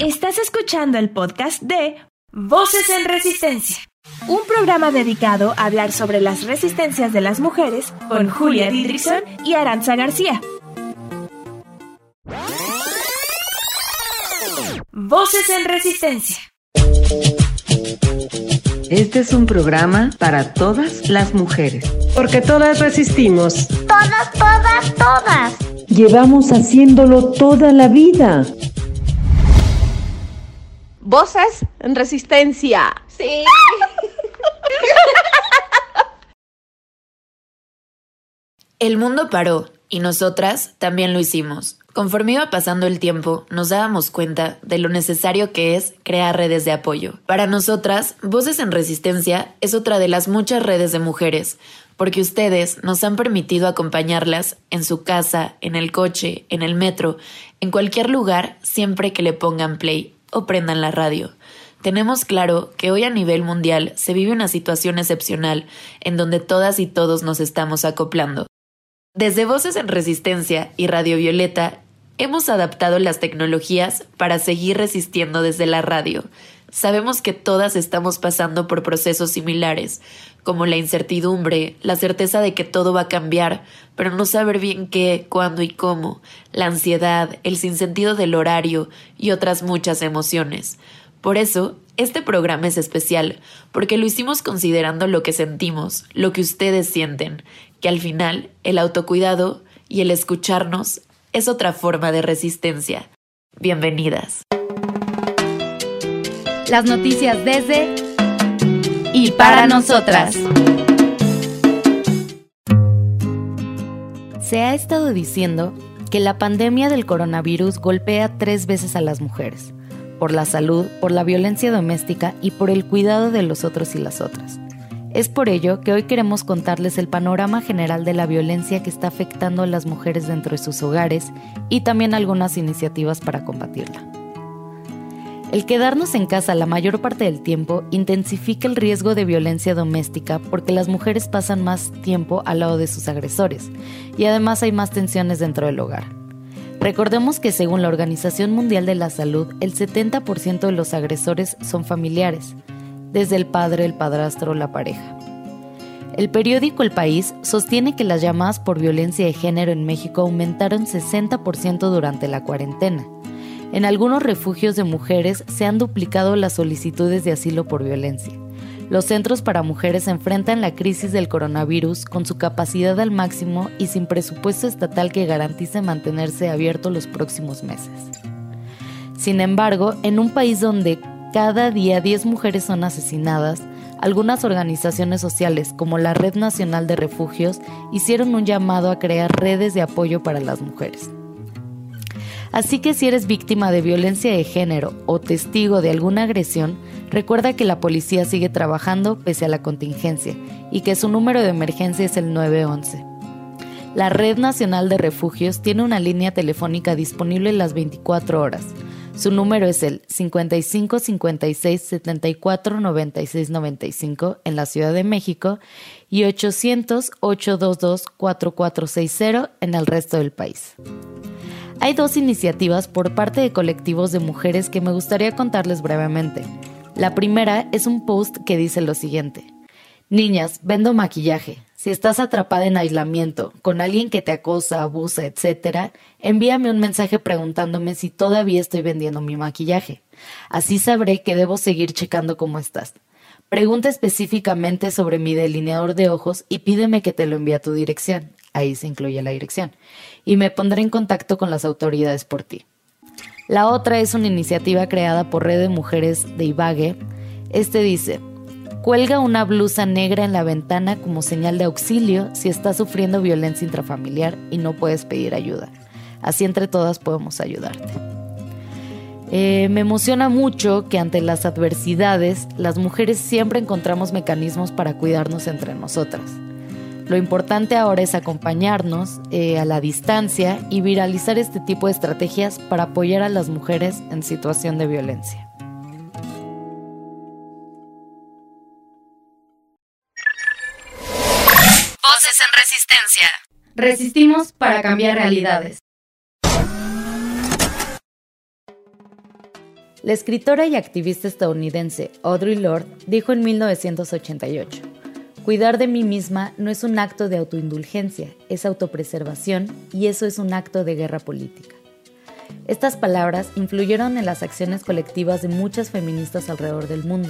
Estás escuchando el podcast de Voces en Resistencia, un programa dedicado a hablar sobre las resistencias de las mujeres con Julia Didrikson y Aranza García. Voces en Resistencia. Este es un programa para todas las mujeres. Porque todas resistimos. Todas, todas, todas. Llevamos haciéndolo toda la vida. Voces en resistencia. Sí. El mundo paró y nosotras también lo hicimos. Conforme iba pasando el tiempo, nos dábamos cuenta de lo necesario que es crear redes de apoyo. Para nosotras, Voces en Resistencia es otra de las muchas redes de mujeres, porque ustedes nos han permitido acompañarlas en su casa, en el coche, en el metro, en cualquier lugar, siempre que le pongan play o prendan la radio. Tenemos claro que hoy a nivel mundial se vive una situación excepcional en donde todas y todos nos estamos acoplando. Desde Voces en Resistencia y Radio Violeta hemos adaptado las tecnologías para seguir resistiendo desde la radio. Sabemos que todas estamos pasando por procesos similares, como la incertidumbre, la certeza de que todo va a cambiar, pero no saber bien qué, cuándo y cómo, la ansiedad, el sinsentido del horario y otras muchas emociones. Por eso, este programa es especial, porque lo hicimos considerando lo que sentimos, lo que ustedes sienten, que al final el autocuidado y el escucharnos es otra forma de resistencia. Bienvenidas. Las noticias desde y para nosotras. Se ha estado diciendo que la pandemia del coronavirus golpea tres veces a las mujeres, por la salud, por la violencia doméstica y por el cuidado de los otros y las otras. Es por ello que hoy queremos contarles el panorama general de la violencia que está afectando a las mujeres dentro de sus hogares y también algunas iniciativas para combatirla. El quedarnos en casa la mayor parte del tiempo intensifica el riesgo de violencia doméstica porque las mujeres pasan más tiempo al lado de sus agresores y además hay más tensiones dentro del hogar. Recordemos que según la Organización Mundial de la Salud, el 70% de los agresores son familiares, desde el padre, el padrastro o la pareja. El periódico El País sostiene que las llamadas por violencia de género en México aumentaron 60% durante la cuarentena. En algunos refugios de mujeres se han duplicado las solicitudes de asilo por violencia. Los centros para mujeres enfrentan la crisis del coronavirus con su capacidad al máximo y sin presupuesto estatal que garantice mantenerse abierto los próximos meses. Sin embargo, en un país donde cada día 10 mujeres son asesinadas, algunas organizaciones sociales como la Red Nacional de Refugios hicieron un llamado a crear redes de apoyo para las mujeres. Así que si eres víctima de violencia de género o testigo de alguna agresión, recuerda que la policía sigue trabajando pese a la contingencia y que su número de emergencia es el 911. La Red Nacional de Refugios tiene una línea telefónica disponible las 24 horas su número es el 55 56 74 96 95 en la Ciudad de México y 800 822 4460 en el resto del país. Hay dos iniciativas por parte de colectivos de mujeres que me gustaría contarles brevemente. La primera es un post que dice lo siguiente. Niñas, vendo maquillaje. Si estás atrapada en aislamiento, con alguien que te acosa, abusa, etc., envíame un mensaje preguntándome si todavía estoy vendiendo mi maquillaje. Así sabré que debo seguir checando cómo estás. Pregunta específicamente sobre mi delineador de ojos y pídeme que te lo envíe a tu dirección. Ahí se incluye la dirección. Y me pondré en contacto con las autoridades por ti. La otra es una iniciativa creada por Red de Mujeres de Ibague. Este dice, Cuelga una blusa negra en la ventana como señal de auxilio si estás sufriendo violencia intrafamiliar y no puedes pedir ayuda. Así entre todas podemos ayudarte. Eh, me emociona mucho que ante las adversidades las mujeres siempre encontramos mecanismos para cuidarnos entre nosotras. Lo importante ahora es acompañarnos eh, a la distancia y viralizar este tipo de estrategias para apoyar a las mujeres en situación de violencia. Resistimos para cambiar realidades. La escritora y activista estadounidense Audre Lorde dijo en 1988, Cuidar de mí misma no es un acto de autoindulgencia, es autopreservación y eso es un acto de guerra política. Estas palabras influyeron en las acciones colectivas de muchas feministas alrededor del mundo.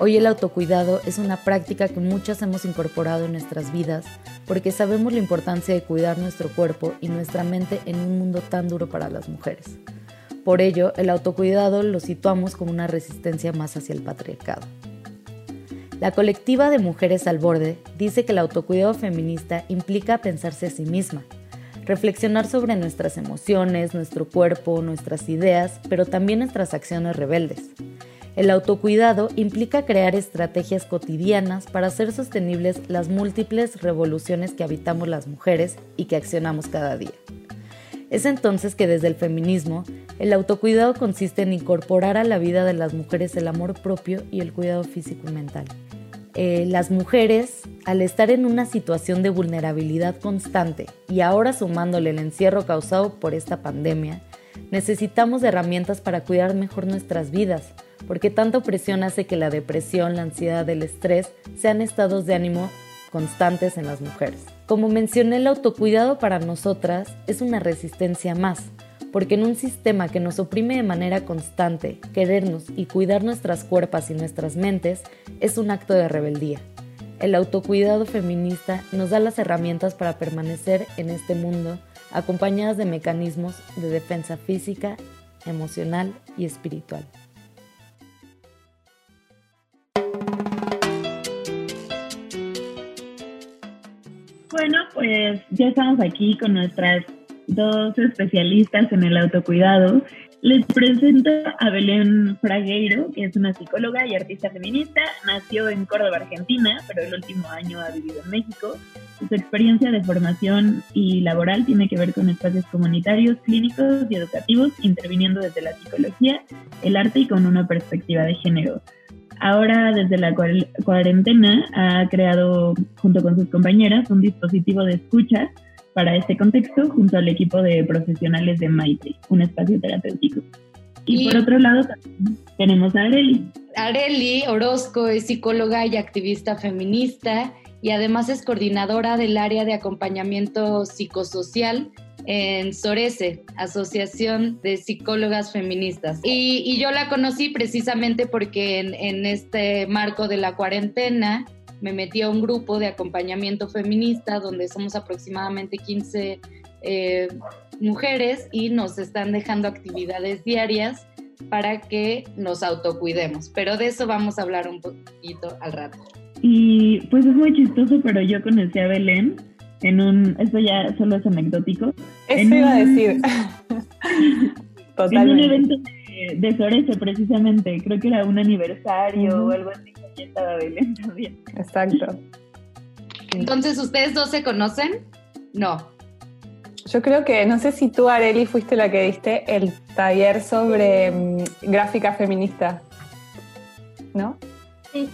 Hoy el autocuidado es una práctica que muchas hemos incorporado en nuestras vidas porque sabemos la importancia de cuidar nuestro cuerpo y nuestra mente en un mundo tan duro para las mujeres. Por ello, el autocuidado lo situamos como una resistencia más hacia el patriarcado. La colectiva de Mujeres al Borde dice que el autocuidado feminista implica pensarse a sí misma, reflexionar sobre nuestras emociones, nuestro cuerpo, nuestras ideas, pero también nuestras acciones rebeldes. El autocuidado implica crear estrategias cotidianas para hacer sostenibles las múltiples revoluciones que habitamos las mujeres y que accionamos cada día. Es entonces que desde el feminismo, el autocuidado consiste en incorporar a la vida de las mujeres el amor propio y el cuidado físico y mental. Eh, las mujeres, al estar en una situación de vulnerabilidad constante y ahora sumándole el encierro causado por esta pandemia, necesitamos herramientas para cuidar mejor nuestras vidas, porque tanta opresión hace que la depresión, la ansiedad, el estrés sean estados de ánimo constantes en las mujeres. Como mencioné, el autocuidado para nosotras es una resistencia más, porque en un sistema que nos oprime de manera constante, querernos y cuidar nuestras cuerpos y nuestras mentes es un acto de rebeldía. El autocuidado feminista nos da las herramientas para permanecer en este mundo acompañadas de mecanismos de defensa física, emocional y espiritual. Bueno, pues ya estamos aquí con nuestras dos especialistas en el autocuidado. Les presento a Belén Fragueiro, que es una psicóloga y artista feminista. Nació en Córdoba, Argentina, pero el último año ha vivido en México. Su experiencia de formación y laboral tiene que ver con espacios comunitarios, clínicos y educativos, interviniendo desde la psicología, el arte y con una perspectiva de género. Ahora, desde la cuarentena, ha creado, junto con sus compañeras, un dispositivo de escucha para este contexto junto al equipo de profesionales de Maite, un espacio terapéutico. Y, por otro lado tenemos a Areli. Areli Orozco es psicóloga y activista feminista y además es coordinadora del área de acompañamiento psicosocial en Sorese, Asociación de Psicólogas Feministas. Y, yo la conocí precisamente porque en, este marco de la cuarentena me metí a un grupo de acompañamiento feminista donde somos aproximadamente 15 eh, mujeres y nos están dejando actividades diarias para que nos autocuidemos. Pero de eso vamos a hablar un poquito al rato. Y pues es muy chistoso, pero yo conocí a Belén en un, esto ya solo es anecdótico. Eso iba a decir. Totalmente. En un evento de, de precisamente, creo que era un aniversario o algo así, y estaba Belén también. Exacto. Entonces, ¿ustedes dos se conocen? No. Yo creo que, no sé si tú, Areli, fuiste la que diste el taller sobre mm, gráfica feminista, ¿no? Sí,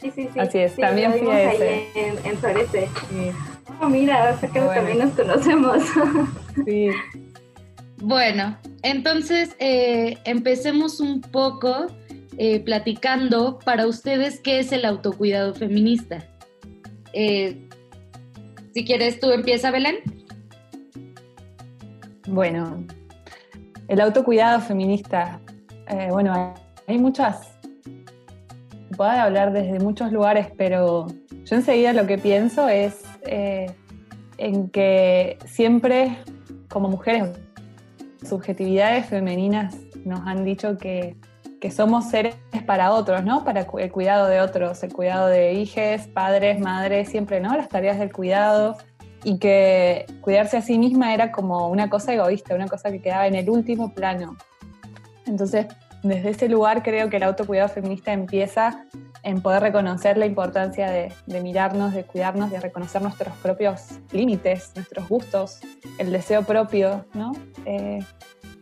sí, sí. sí. Así es, también fui a ese. en, en Florece. Sí. Oh, mira, o sea que también nos conocemos. sí. Bueno, entonces eh, empecemos un poco eh, platicando para ustedes qué es el autocuidado feminista. Eh, si quieres, tú empieza, Belén. Bueno, el autocuidado feminista, bueno, hay muchas, puedo hablar desde muchos lugares, pero yo enseguida lo que pienso es eh, en que siempre como mujeres, subjetividades femeninas nos han dicho que, somos seres para otros, ¿no? Para el cuidado de otros, el cuidado de hijos, padres, madres, siempre, ¿no? Las tareas del cuidado y que cuidarse a sí misma era como una cosa egoísta, una cosa que quedaba en el último plano. Entonces, desde ese lugar creo que el autocuidado feminista empieza en poder reconocer la importancia de, mirarnos, de cuidarnos, de reconocer nuestros propios límites, nuestros gustos, el deseo propio, ¿no? Eh,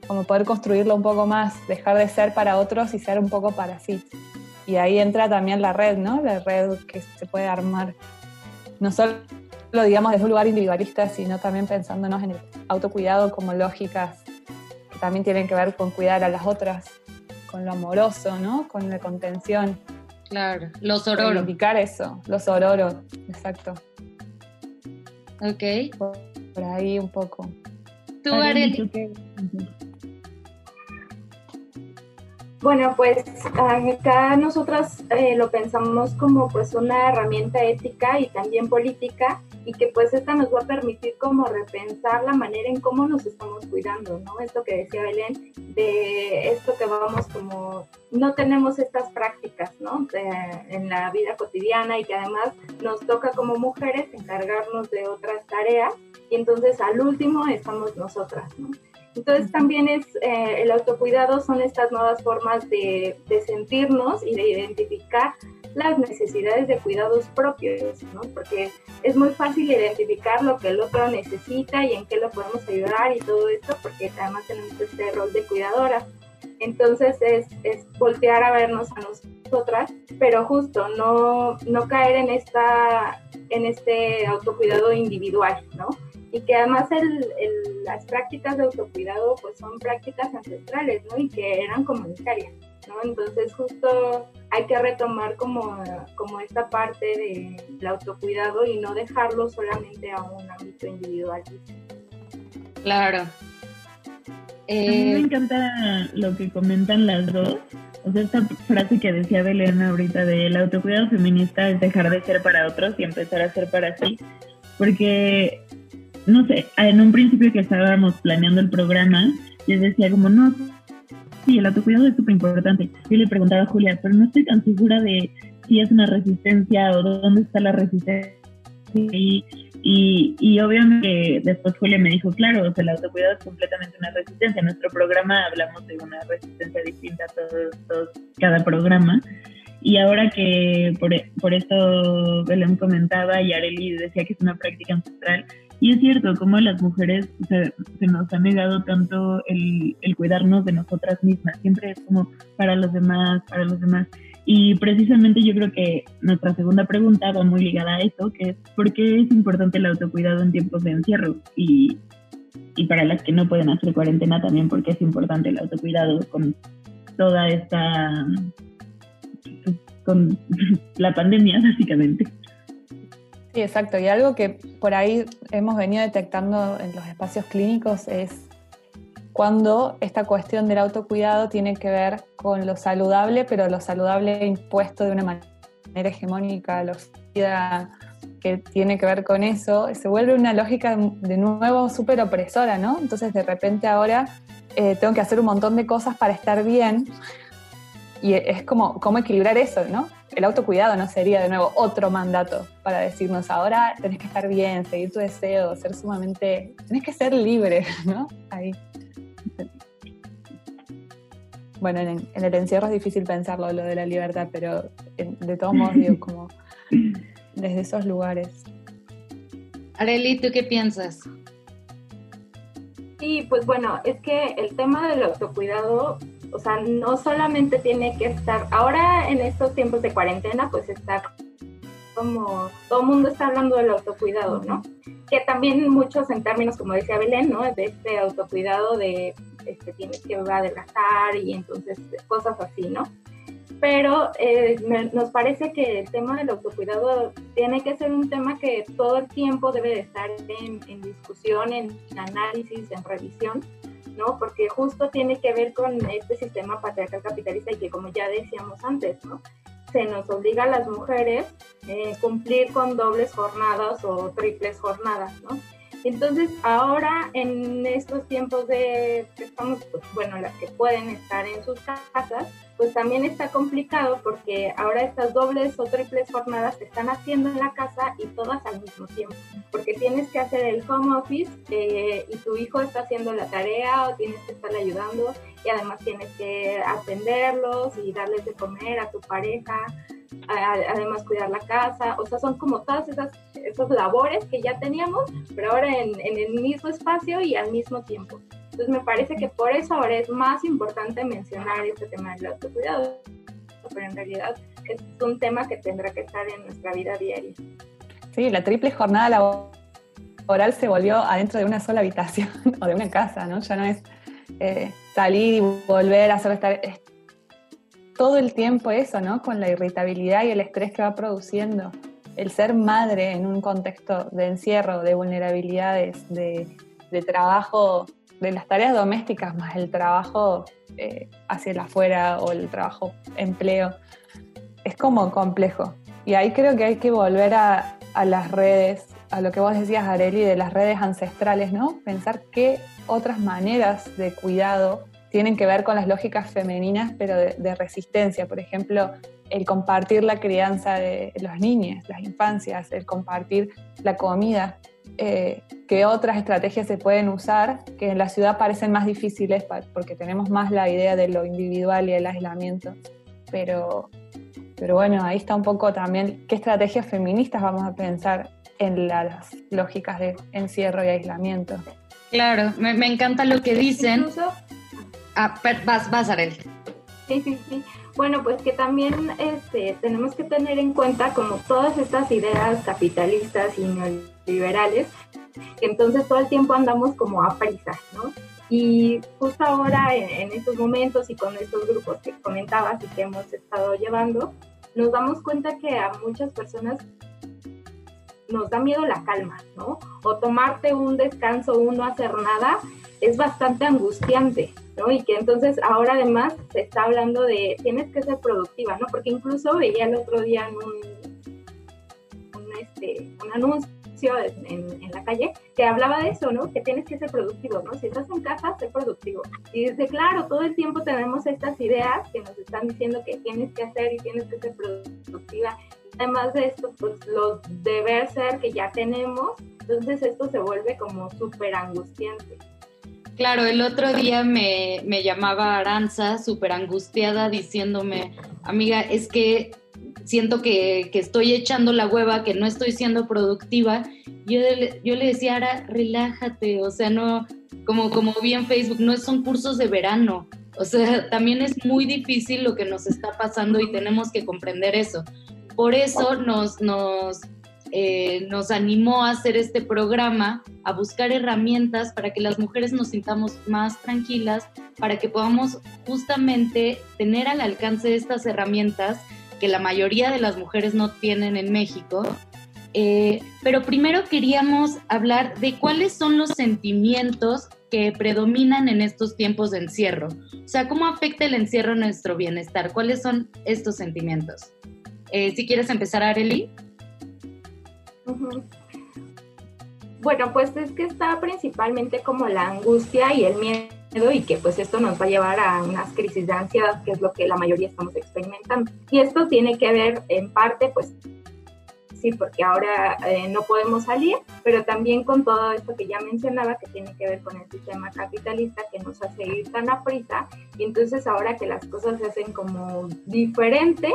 como poder construirlo un poco más, dejar de ser para otros y ser un poco para sí. Y ahí entra también la red, ¿no? La red que se puede armar, no solo digamos desde un lugar individualista, sino también pensándonos en el autocuidado como lógicas que también tienen que ver con cuidar a las otras con lo amoroso, ¿no? Con la contención. Claro, los ororos. Indicar eso, los ororos, exacto. Ok. Por, ahí un poco. Tú, Arely. Bueno, pues acá nosotras eh, lo pensamos como pues una herramienta ética y también política y que pues esta nos va a permitir como repensar la manera en cómo nos estamos cuidando, ¿no? Esto que decía Belén, de esto que vamos como, no tenemos estas prácticas, ¿no? en la vida cotidiana y que además nos toca como mujeres encargarnos de otras tareas y entonces al último estamos nosotras, ¿no? Entonces también es eh, el autocuidado son estas nuevas formas de, sentirnos y de identificar las necesidades de cuidados propios, ¿no? Porque es muy fácil identificar lo que el otro necesita y en qué lo podemos ayudar y todo esto, porque además tenemos este rol de cuidadora. Entonces es, es voltear a vernos a nosotras, pero justo no, no caer en, esta, en este autocuidado individual, ¿no? Y que además el, las prácticas de autocuidado pues son prácticas ancestrales, ¿no? Y que eran comunitarias, ¿no? Entonces justo hay que retomar como, como esta parte del autocuidado y no dejarlo solamente a un ámbito individual. Claro. a mí me eh, encanta lo que comentan las dos. O sea, esta frase que decía Belén ahorita de el autocuidado feminista es dejar de ser para otros y empezar a ser para sí. Porque no sé, en un principio que estábamos planeando el programa, les decía como, no, sí, el autocuidado es súper importante. Yo le preguntaba a Julia, pero no estoy tan segura de si es una resistencia o dónde está la resistencia. Y, y, obviamente después Julia me dijo, claro, o sea, el autocuidado es completamente una resistencia. En nuestro programa hablamos de una resistencia distinta a todos, cada programa. Y ahora que por, por esto Belén comentaba y Areli decía que es una práctica ancestral, y es cierto, como las mujeres se, nos ha negado tanto el, cuidarnos de nosotras mismas, siempre es como para los demás, para los demás. Y precisamente yo creo que nuestra segunda pregunta va muy ligada a eso, que es ¿por qué es importante el autocuidado en tiempos de encierro? Y, y para las que no pueden hacer cuarentena también, porque es importante el autocuidado con toda esta, con la pandemia básicamente. Sí, exacto. Y algo que por ahí hemos venido detectando en los espacios clínicos es cuando esta cuestión del autocuidado tiene que ver con lo saludable, pero lo saludable impuesto de una manera hegemónica, lo que tiene que ver con eso, se vuelve una lógica de nuevo súper opresora, ¿no? Entonces de repente ahora eh, tengo que hacer un montón de cosas para estar bien y es como cómo equilibrar eso, ¿no? El autocuidado no sería de nuevo otro mandato para decirnos ahora tenés que estar bien, seguir tu deseo, ser sumamente, tenés que ser libre, ¿no? Ahí. Bueno, en, el encierro es difícil pensarlo, lo de la libertad, pero de todos modos digo, como desde esos lugares. Areli, ¿tú qué piensas? Sí, pues bueno, es que el tema del autocuidado o sea, no solamente tiene que estar, ahora en estos tiempos de cuarentena, pues está como todo el mundo está hablando del autocuidado, ¿no? Que también muchos en términos, como decía Belén, ¿no? De este autocuidado de este, tienes que adelgazar y entonces cosas así, ¿no? Pero eh, nos parece que el tema del autocuidado tiene que ser un tema que todo el tiempo debe de estar en, en discusión, en análisis, en revisión, ¿no? Porque justo tiene que ver con este sistema patriarcal capitalista y que como ya decíamos antes, ¿no? Se nos obliga a las mujeres eh, cumplir con dobles jornadas o triples jornadas, ¿no? Entonces, ahora en estos tiempos de estamos, pues, bueno, las que pueden estar en sus casas, pues también está complicado porque ahora estas dobles o triples jornadas se están haciendo en la casa y todas al mismo tiempo, porque tienes que hacer el home office eh, y tu hijo está haciendo la tarea o tienes que estarle ayudando y además tienes que atenderlos y darles de comer a tu pareja, además cuidar la casa, o sea, son como todas esas, esas labores que ya teníamos, pero ahora en, en el mismo espacio y al mismo tiempo. Entonces me parece que por eso ahora es más importante mencionar este tema del autocuidado, pero en realidad es un tema que tendrá que estar en nuestra vida diaria. Sí, la triple jornada laboral se volvió adentro de una sola habitación o de una casa, ¿no? Ya no es eh, salir y volver a solo estar todo el tiempo eso, ¿no? Con la irritabilidad y el estrés que va produciendo. El ser madre en un contexto de encierro, de vulnerabilidades, de, trabajo, de las tareas domésticas más el trabajo eh, hacia el afuera o el trabajo empleo, es como complejo. Y ahí creo que hay que volver a, a las redes, a lo que vos decías, Areli, de las redes ancestrales, ¿no? Pensar qué otras maneras de cuidado tienen que ver con las lógicas femeninas, pero de, resistencia. Por ejemplo, el compartir la crianza de los niños, las infancias, el compartir la comida, eh, que otras estrategias se pueden usar que en la ciudad parecen más difíciles porque tenemos más la idea de lo individual y el aislamiento. Pero, pero bueno, ahí está un poco también qué estrategias feministas vamos a pensar en las lógicas de encierro y aislamiento. Claro, me, me encanta lo que dicen. Ah, vas, vas, Arel. Sí, sí, sí. Bueno, pues que también este, tenemos que tener en cuenta como todas estas ideas capitalistas y neoliberales, entonces todo el tiempo andamos como a prisa, ¿no? Y justo ahora, en, estos momentos y con estos grupos que comentabas y que hemos estado llevando, nos damos cuenta que a muchas personas nos da miedo la calma, ¿no? O tomarte un descanso o no hacer nada es bastante angustiante, ¿no? Y que entonces ahora además se está hablando de tienes que ser productiva, ¿no? Porque incluso veía el otro día en un, un, este, un anuncio en, en, la calle que hablaba de eso, ¿no? Que tienes que ser productivo, ¿no? Si estás en casa, sé productivo. Y dice, claro, todo el tiempo tenemos estas ideas que nos están diciendo que tienes que hacer y tienes que ser productiva. Además de esto, pues los deber ser que ya tenemos, entonces esto se vuelve como súper angustiante. Claro, el otro día me, me llamaba Aranza súper angustiada diciéndome, amiga, es que siento que, que, estoy echando la hueva, que no estoy siendo productiva. Yo, yo le decía, Ara, relájate, o sea, no, como, como vi en Facebook, no son cursos de verano. O sea, también es muy difícil lo que nos está pasando y tenemos que comprender eso. Por eso nos, nos eh, nos animó a hacer este programa, a buscar herramientas para que las mujeres nos sintamos más tranquilas, para que podamos justamente tener al alcance estas herramientas que la mayoría de las mujeres no tienen en México. Eh, pero primero queríamos hablar de cuáles son los sentimientos que predominan en estos tiempos de encierro. O sea, ¿cómo afecta el encierro a nuestro bienestar? ¿Cuáles son estos sentimientos? Eh, si quieres empezar, Areli. Bueno, pues es que está principalmente como la angustia y el miedo y que pues esto nos va a llevar a unas crisis de ansiedad, que es lo que la mayoría estamos experimentando. Y esto tiene que ver en parte pues sí, porque ahora eh, no podemos salir, pero también con todo esto que ya mencionaba, que tiene que ver con el sistema capitalista que nos hace ir tan a prisa, y entonces ahora que las cosas se hacen como diferente,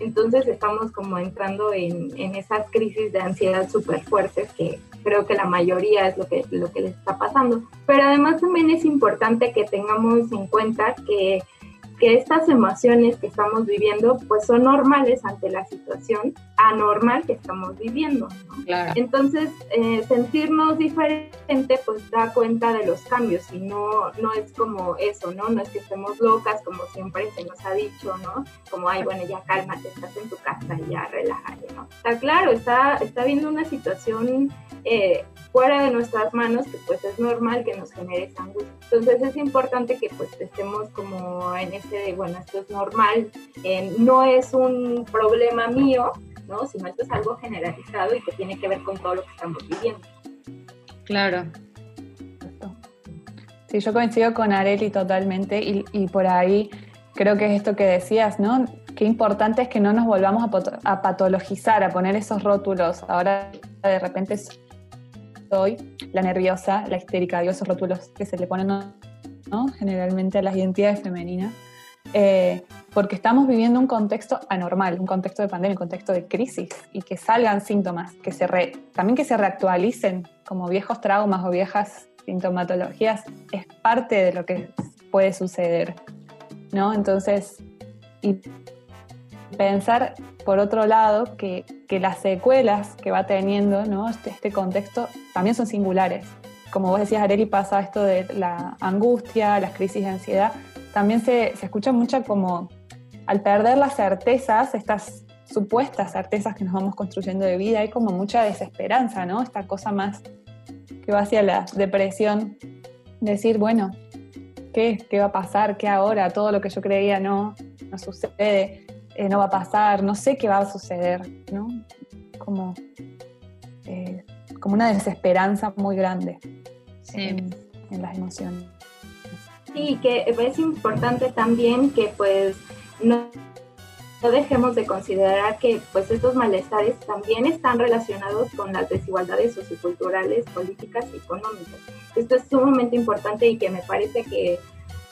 entonces estamos como entrando en, esas crisis de ansiedad súper fuertes que creo que la mayoría es lo que, lo que les está pasando. Pero además también es importante que tengamos en cuenta que que estas emociones que estamos viviendo pues son normales ante la situación anormal que estamos viviendo. Entonces, eh, sentirnos diferente pues da cuenta de los cambios y no, no es como eso, ¿no? No es que estemos locas como siempre se nos ha dicho, ¿no? Como, ay, bueno, ya cálmate, estás en tu casa ya relájate, ¿no? Está claro, está, está viendo una situación eh, fuera de nuestras manos que pues es normal que nos genere esa angustia. Entonces es importante que pues estemos como en ese de, bueno, esto es normal, eh, no es un problema mío, ¿no? Sino esto es algo generalizado y que tiene que ver con todo lo que estamos viviendo. Claro. Sí, yo coincido con Areli totalmente y, y por ahí creo que es esto que decías, ¿no? Qué importante es que no nos volvamos a, patologizar, a poner esos rótulos. Ahora de repente soy la nerviosa, la histérica, digo esos rótulos que se le ponen ¿no? generalmente a las identidades femeninas. Eh, porque estamos viviendo un contexto anormal, un contexto de pandemia, un contexto de crisis, y que salgan síntomas, que se también que se reactualicen como viejos traumas o viejas sintomatologías, es parte de lo que puede suceder, ¿no? Entonces, y pensar, por otro lado, que, que las secuelas que va teniendo ¿no? este, este contexto también son singulares. Como vos decías, Areli, pasa esto de la angustia, las crisis de ansiedad, también se, se escucha mucho como al perder las certezas, estas supuestas certezas que nos vamos construyendo de vida, hay como mucha desesperanza, ¿no? Esta cosa más que va hacia la depresión, decir, bueno, ¿qué? ¿Qué va a pasar? ¿Qué ahora? Todo lo que yo creía no, no sucede, eh, no va a pasar, no sé qué va a suceder, ¿no? Como, eh, como una desesperanza muy grande en, en las emociones. Sí, que es importante también que pues no dejemos de considerar que pues estos malestares también están relacionados con las desigualdades socioculturales, políticas y económicas. Esto es sumamente importante y que me parece que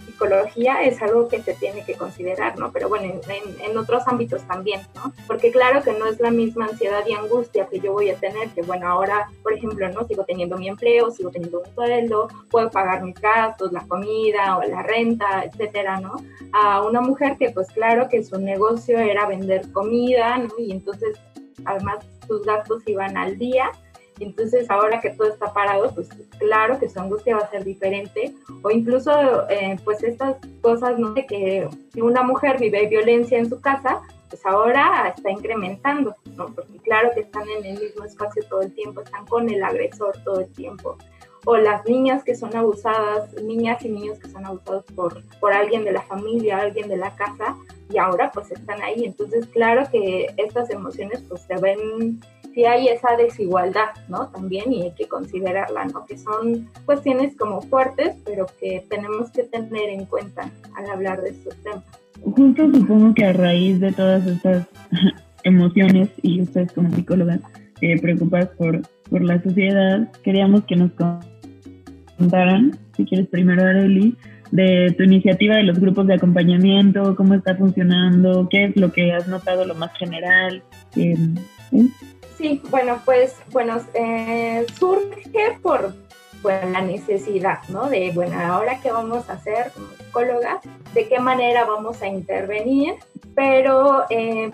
psicología es algo que se tiene que considerar, ¿no? Pero bueno, en, otros ámbitos también, ¿no? Porque claro que no es la misma ansiedad y angustia que yo voy a tener, que bueno, ahora, por ejemplo, ¿no? Sigo teniendo mi empleo, sigo teniendo un sueldo, puedo pagar mis gastos, la comida o la renta, etcétera, ¿no? A una mujer que pues claro que su negocio era vender comida, ¿no? Y entonces además sus gastos iban al día entonces, ahora que todo está parado, pues claro que su angustia va a ser diferente. O incluso, eh, pues estas cosas, ¿no? De que una mujer vive violencia en su casa, pues ahora está incrementando, ¿no? Porque claro que están en el mismo espacio todo el tiempo, están con el agresor todo el tiempo. O las niñas que son abusadas, niñas y niños que son abusados por, por alguien de la familia, alguien de la casa, y ahora pues están ahí. Entonces, claro que estas emociones pues se ven sí hay esa desigualdad, ¿no? También y hay que considerarla, ¿no? Que son cuestiones como fuertes, pero que tenemos que tener en cuenta al hablar de estos temas. Justo supongo que a raíz de todas estas emociones y ustedes como psicólogas eh, preocupadas por, por la sociedad, queríamos que nos contaran, si quieres primero Areli, de tu iniciativa de los grupos de acompañamiento, cómo está funcionando, qué es lo que has notado lo más general. Eh, Sí, bueno, pues, bueno, eh, surge por la necesidad, ¿no? De, bueno, ahora qué vamos a hacer como psicólogas, de qué manera vamos a intervenir, pero eh,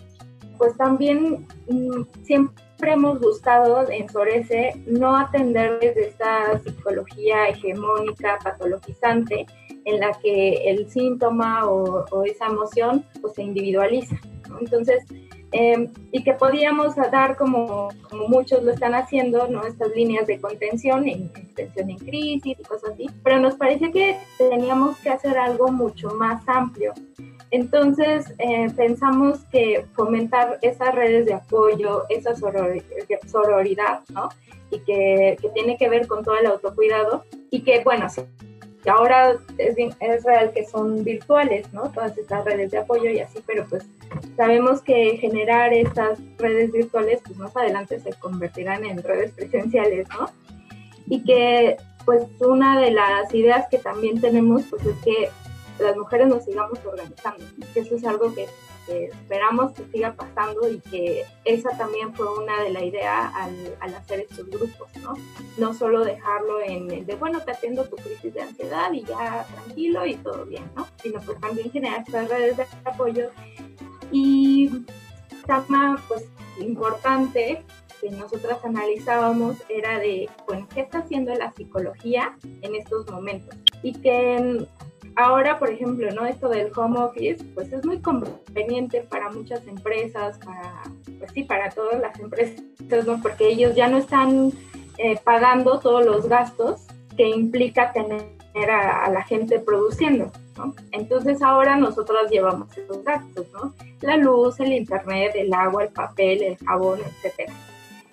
pues también mm, siempre hemos buscado en Sorese no atender desde esta psicología hegemónica, patologizante, en la que el síntoma o, esa emoción pues se individualiza. Entonces, Em, y que podíamos dar, como, como, muchos lo están haciendo, ¿no? estas líneas de contención, en contención en crisis y cosas así, pero nos parece que teníamos que hacer algo mucho más amplio. Entonces eh, pensamos que fomentar esas redes de apoyo, esa sororidad, ¿no? Y que, que tiene que ver con todo el autocuidado y que, bueno, que ahora es, es, real que son virtuales, ¿no? Todas estas redes de apoyo y así, pero pues sabemos que generar estas redes virtuales, pues más adelante se convertirán en redes presenciales, ¿no? Y que pues una de las ideas que también tenemos, pues es que las mujeres nos sigamos organizando, que eso es algo que esperamos que siga pasando y que esa también fue una de la idea al, hacer estos grupos, ¿no? No solo dejarlo en el de, bueno, te atiendo tu crisis de ansiedad y ya tranquilo y todo bien, ¿no? Sino pues también generar estas redes de apoyo y tema pues importante que nosotras analizábamos era de, bueno, ¿qué está haciendo la psicología en estos momentos? Y que Ahora, por ejemplo, ¿no? Esto del home office, pues es muy conveniente para muchas empresas, para, pues sí, para todas las empresas, ¿no? Porque ellos ya no están eh, pagando todos los gastos que implica tener a, la gente produciendo, ¿no? Entonces ahora nosotros llevamos esos gastos, ¿no? La luz, el internet, el agua, el papel, el jabón, etcétera.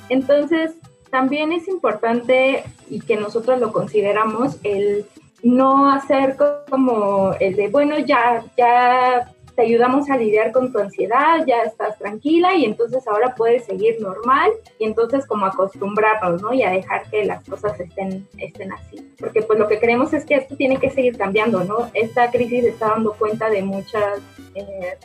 Entonces, también es importante y que nosotros lo consideramos el no hacer como el de, bueno, ya, ya te ayudamos a lidiar con tu ansiedad, ya estás tranquila y entonces ahora puedes seguir normal y entonces como acostumbrarnos, ¿no? Y a dejar que las cosas estén, estén así. Porque pues lo que creemos es que esto tiene que seguir cambiando, ¿no? Esta crisis está dando cuenta de muchas eh,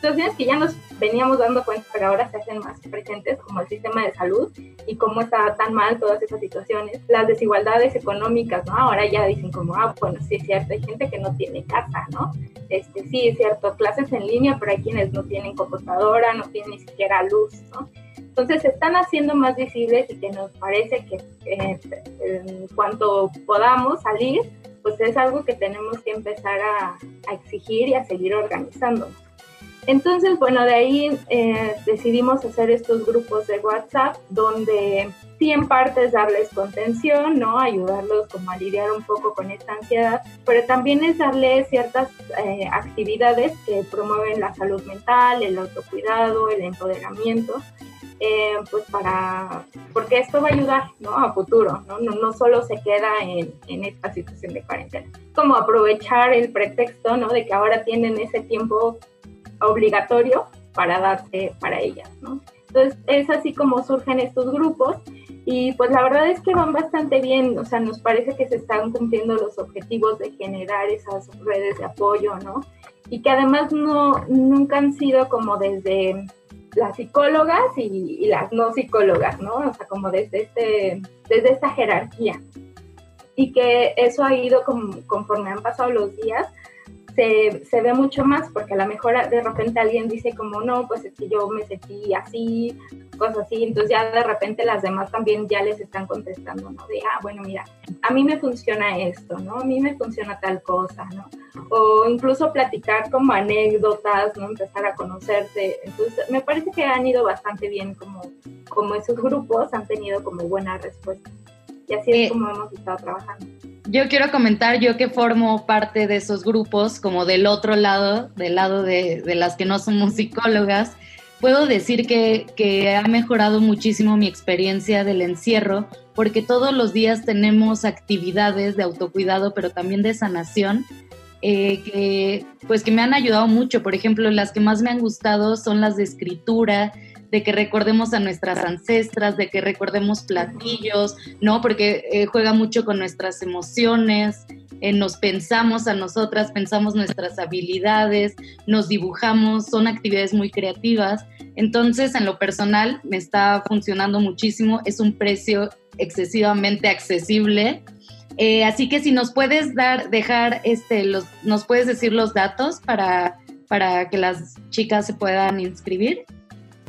situaciones que ya nos veníamos dando cuenta, pero ahora se hacen más presentes, como el sistema de salud y cómo está tan mal todas esas situaciones. Las desigualdades económicas, ¿no? Ahora ya dicen como, ah, bueno, sí es cierto, hay gente que no tiene casa, ¿no? Este, sí es cierto, clases en línea, pero hay quienes no tienen computadora, no tienen ni siquiera luz, ¿no? Entonces se están haciendo más visibles y que nos parece que eh, en cuanto podamos salir, pues es algo que tenemos que empezar a, a exigir y a seguir organizando. Entonces, bueno, de ahí eh, decidimos hacer estos grupos de WhatsApp donde sí en parte es darles contención, ¿no? Ayudarlos como a lidiar un poco con esta ansiedad, pero también es darles ciertas eh, actividades que promueven la salud mental, el autocuidado, el empoderamiento, eh, pues para, porque esto va a ayudar, ¿no? A futuro, ¿no? No, no solo se queda en, en esta situación de cuarentena. Como aprovechar el pretexto, ¿no? De que ahora tienen ese tiempo obligatorio para darse para ellas. Entonces es así como surgen estos grupos y pues la verdad es que van bastante bien, o sea, nos parece que se están cumpliendo los objetivos de generar esas redes de apoyo, ¿no? Y que además no, nunca han sido como desde las psicólogas y, las no psicólogas, ¿no? O sea, como desde, este, desde esta jerarquía. Y que eso ha ido conforme han pasado los días, se, se, ve mucho más, porque a lo mejor de repente alguien dice como, no, pues es que yo me sentí así, cosas así, entonces ya de repente las demás también ya les están contestando, ¿no? De, ah, bueno, mira, a mí me funciona esto, ¿no? A mí me funciona tal cosa, ¿no? O incluso platicar como anécdotas, ¿no? Empezar a conocerse. Entonces, me parece que han ido bastante bien como, como esos grupos han tenido como buena respuesta. Y así es eh, como hemos estado trabajando. Yo quiero comentar, yo que formo parte de esos grupos, como del otro lado, del lado de, de las que no somos psicólogas, puedo decir que, que, ha mejorado muchísimo mi experiencia del encierro, porque todos los días tenemos actividades de autocuidado, pero también de sanación, eh, que, pues que me han ayudado mucho. Por ejemplo, las que más me han gustado son las de escritura, de que recordemos a nuestras ancestras, de que recordemos platillos, ¿no? Porque eh, juega mucho con nuestras emociones, eh, nos pensamos a nosotras, pensamos nuestras habilidades, nos dibujamos, son actividades muy creativas. Entonces, en lo personal, me está funcionando muchísimo, es un precio excesivamente accesible. Eh, así que si nos puedes dar, dejar, este, los, nos puedes decir los datos para, para que las chicas se puedan inscribir.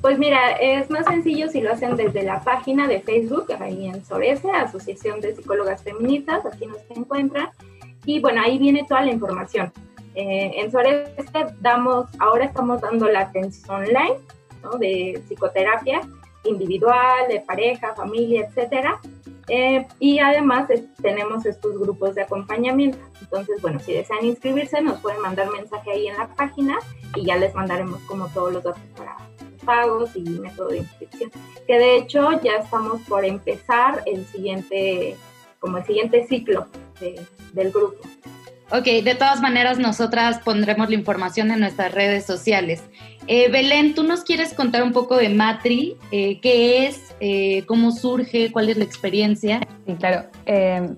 Pues mira, es más sencillo si lo hacen desde la página de Facebook, ahí en Sorese, Asociación de Psicólogas Feministas, aquí nos encuentran. Y bueno, ahí viene toda la información. Eh, en Sorese damos, ahora estamos dando la atención online, ¿no? De psicoterapia individual, de pareja, familia, etcétera. Eh, y además tenemos estos grupos de acompañamiento. Entonces, bueno, si desean inscribirse, nos pueden mandar mensaje ahí en la página y ya les mandaremos como todos los datos para pagos y método de inscripción. Que de hecho ya estamos por empezar el siguiente, como el siguiente ciclo del grupo. Ok, de todas maneras nosotras pondremos la información en nuestras redes sociales. Eh, Belén, ¿tú nos quieres contar un poco de Matri? Eh, ¿Qué es? Eh, ¿Cómo surge? ¿Cuál es la experiencia? Sí, claro.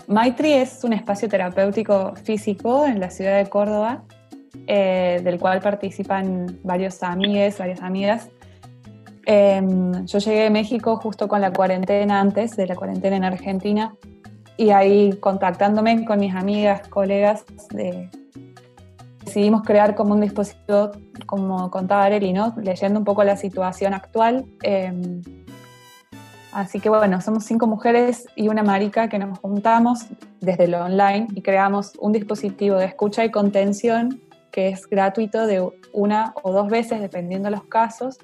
Maitri es un espacio terapéutico físico en la ciudad de Córdoba, del cual participan varios amigues, varias amigas Em, yo llegué a México justo con la cuarentena, antes de la cuarentena en Argentina, y ahí contactándome con mis amigas, colegas, decidimos crear como un dispositivo, como contaba Areli, ¿no? leyendo un poco la situación actual. Em, así que bueno, somos cinco mujeres y una marica que nos juntamos desde lo online y creamos un dispositivo de escucha y contención que es gratuito de una o dos veces, dependiendo de los casos,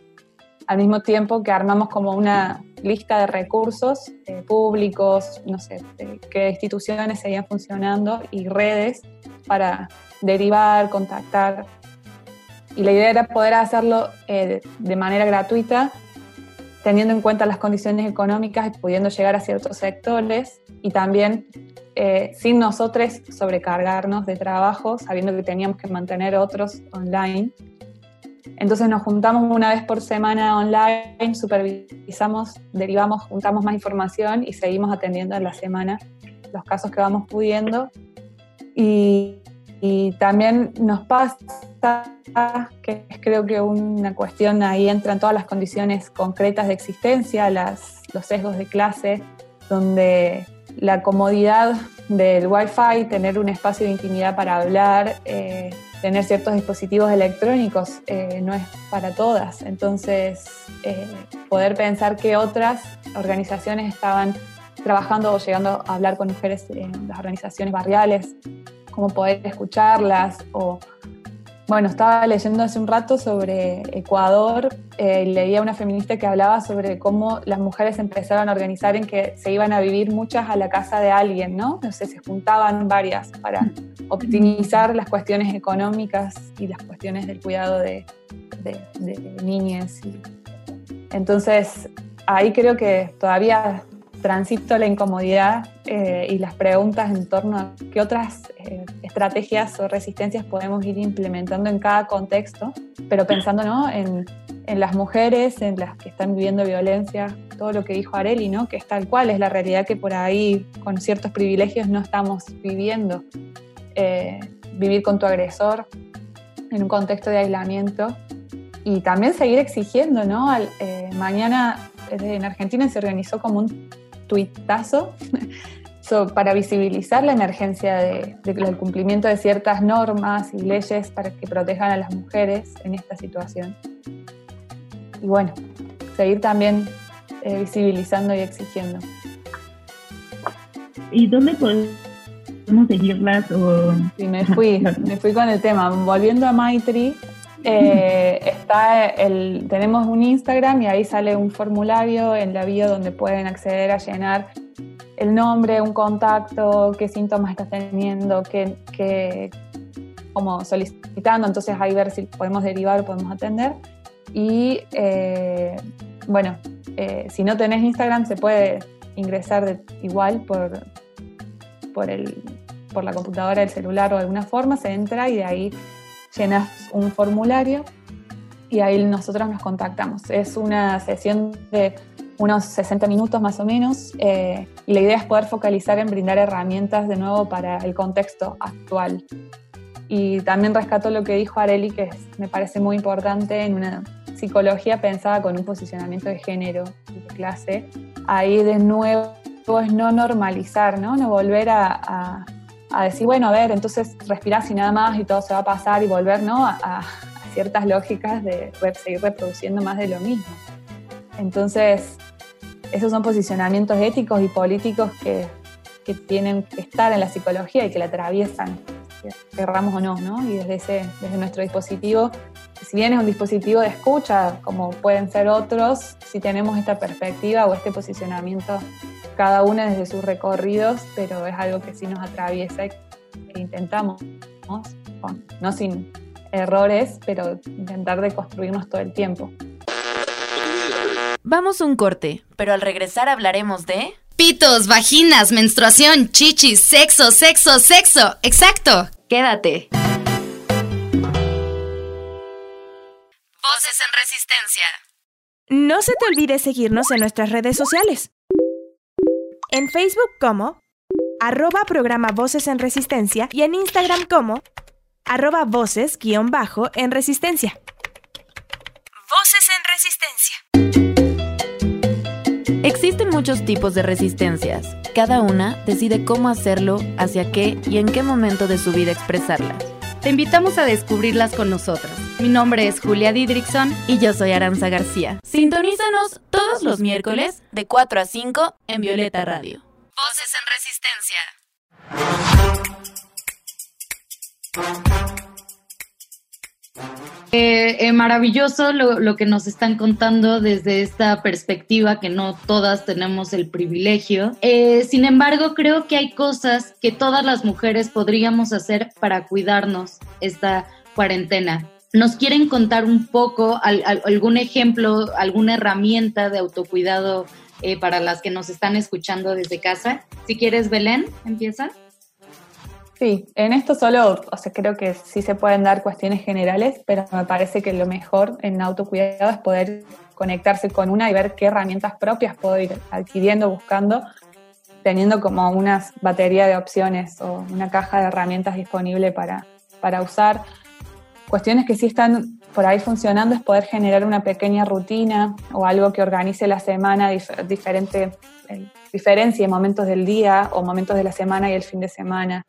al mismo tiempo que armamos como una lista de recursos eh, públicos, no sé, qué instituciones seguían funcionando y redes para derivar, contactar. Y la idea era poder hacerlo eh, de manera gratuita, teniendo en cuenta las condiciones económicas y pudiendo llegar a ciertos sectores y también eh, sin nosotros sobrecargarnos de trabajo, sabiendo que teníamos que mantener otros online entonces nos juntamos una vez por semana online, supervisamos, derivamos, juntamos más información y seguimos atendiendo en la semana los casos que vamos pudiendo. Y, también nos pasa que creo que una cuestión ahí entran todas las condiciones concretas de existencia, las, los sesgos de clase, donde la comodidad del Wi-Fi, tener un espacio de intimidad para hablar, eh, tener ciertos dispositivos electrónicos eh, no es para todas. Entonces, eh, poder pensar que otras organizaciones estaban trabajando o llegando a hablar con mujeres en las organizaciones barriales, cómo poder escucharlas o bueno, estaba leyendo hace un rato sobre Ecuador, eh, leía una feminista que hablaba sobre cómo las mujeres empezaron a organizar en que se iban a vivir muchas a la casa de alguien, ¿no? No sé, se juntaban varias para optimizar las cuestiones económicas y las cuestiones del cuidado de, de, niñas. entonces, ahí creo que todavía transito la incomodidad eh, y las preguntas en torno a qué otras eh, estrategias o resistencias podemos ir implementando en cada contexto, pero pensando ¿no? en, en, las mujeres, en las que están viviendo violencia, todo lo que dijo Areli, ¿no? que es tal cual, es la realidad que por ahí con ciertos privilegios no estamos viviendo. Eh, vivir con tu agresor en un contexto de aislamiento y también seguir exigiendo, ¿no? mañana en Argentina se organizó como un tuitazo para visibilizar la emergencia del cumplimiento de ciertas normas y leyes para que protejan a las mujeres en esta situación. Y bueno, seguir también eh, visibilizando y exigiendo. ¿Y dónde podemos seguirlas? O... Sí, me fui, me fui con el tema. Volviendo a Maitri, eh, está tenemos un Instagram y ahí sale un formulario en la bio donde pueden acceder a llenar el nombre, un contacto, qué síntomas estás teniendo, qué, como solicitando, entonces ahí ver si podemos derivar o podemos atender. Y eh, bueno, eh, si no tenés Instagram se puede ingresar igual por, por, el, por la computadora, el celular o alguna forma, se entra y de ahí llenas un formulario y ahí nosotros nos contactamos. Es una sesión de unos 60 minutos más o menos eh, y la idea es poder focalizar en brindar herramientas de nuevo para el contexto actual. Y también rescato lo que dijo Areli, que me parece muy importante en una psicología pensada con un posicionamiento de género y de clase. Ahí de nuevo es no normalizar, no, no volver a a decir, bueno, a ver, entonces respirás y nada más y todo se va a pasar y volver ¿no? a, ciertas lógicas de seguir reproduciendo más de lo mismo. Entonces, esos son posicionamientos éticos y políticos que, que tienen que estar en la psicología y que la atraviesan, querramos o no, ¿no? Y desde, ese, desde nuestro dispositivo, si bien es un dispositivo de escucha, como pueden ser otros, si tenemos esta perspectiva o este posicionamiento cada una desde sus recorridos, pero es algo que sí nos atraviesa y que intentamos, no sin errores, pero intentar deconstruirnos todo el tiempo. Vamos un corte, pero al regresar hablaremos de... Pitos, vaginas, menstruación, chichis, sexo, sexo, sexo. Exacto. Quédate. En Resistencia. No se te olvide seguirnos en nuestras redes sociales. En Facebook como arroba programa Voces en Resistencia y en Instagram como arroba voces guion bajo en Resistencia. Voces en Resistencia. Existen muchos tipos de resistencias. Cada una decide cómo hacerlo, hacia qué y en qué momento de su vida expresarlas. Te invitamos a descubrirlas con nosotros. Mi nombre es Julia Didrickson y yo soy Aranza García. Sintonízanos todos los miércoles de 4 a 5 en Violeta Radio. Voces en Resistencia. Eh, eh, maravilloso lo, que nos están contando desde esta perspectiva que no todas tenemos el privilegio. Eh, sin embargo, creo que hay cosas que todas las mujeres podríamos hacer para cuidarnos esta cuarentena. ¿Nos quieren contar un poco algún ejemplo, alguna herramienta de autocuidado para las que nos están escuchando desde casa? Si quieres, Belén, empieza. Sí, en esto solo, o sea, creo que sí se pueden dar cuestiones generales, pero me parece que lo mejor en autocuidado es poder conectarse con una y ver qué herramientas propias puedo ir adquiriendo, buscando, teniendo como una batería de opciones o una caja de herramientas disponible para, para usar. Cuestiones que sí están por ahí funcionando es poder generar una pequeña rutina o algo que organice la semana, diferente, eh, diferencia momentos del día o momentos de la semana y el fin de semana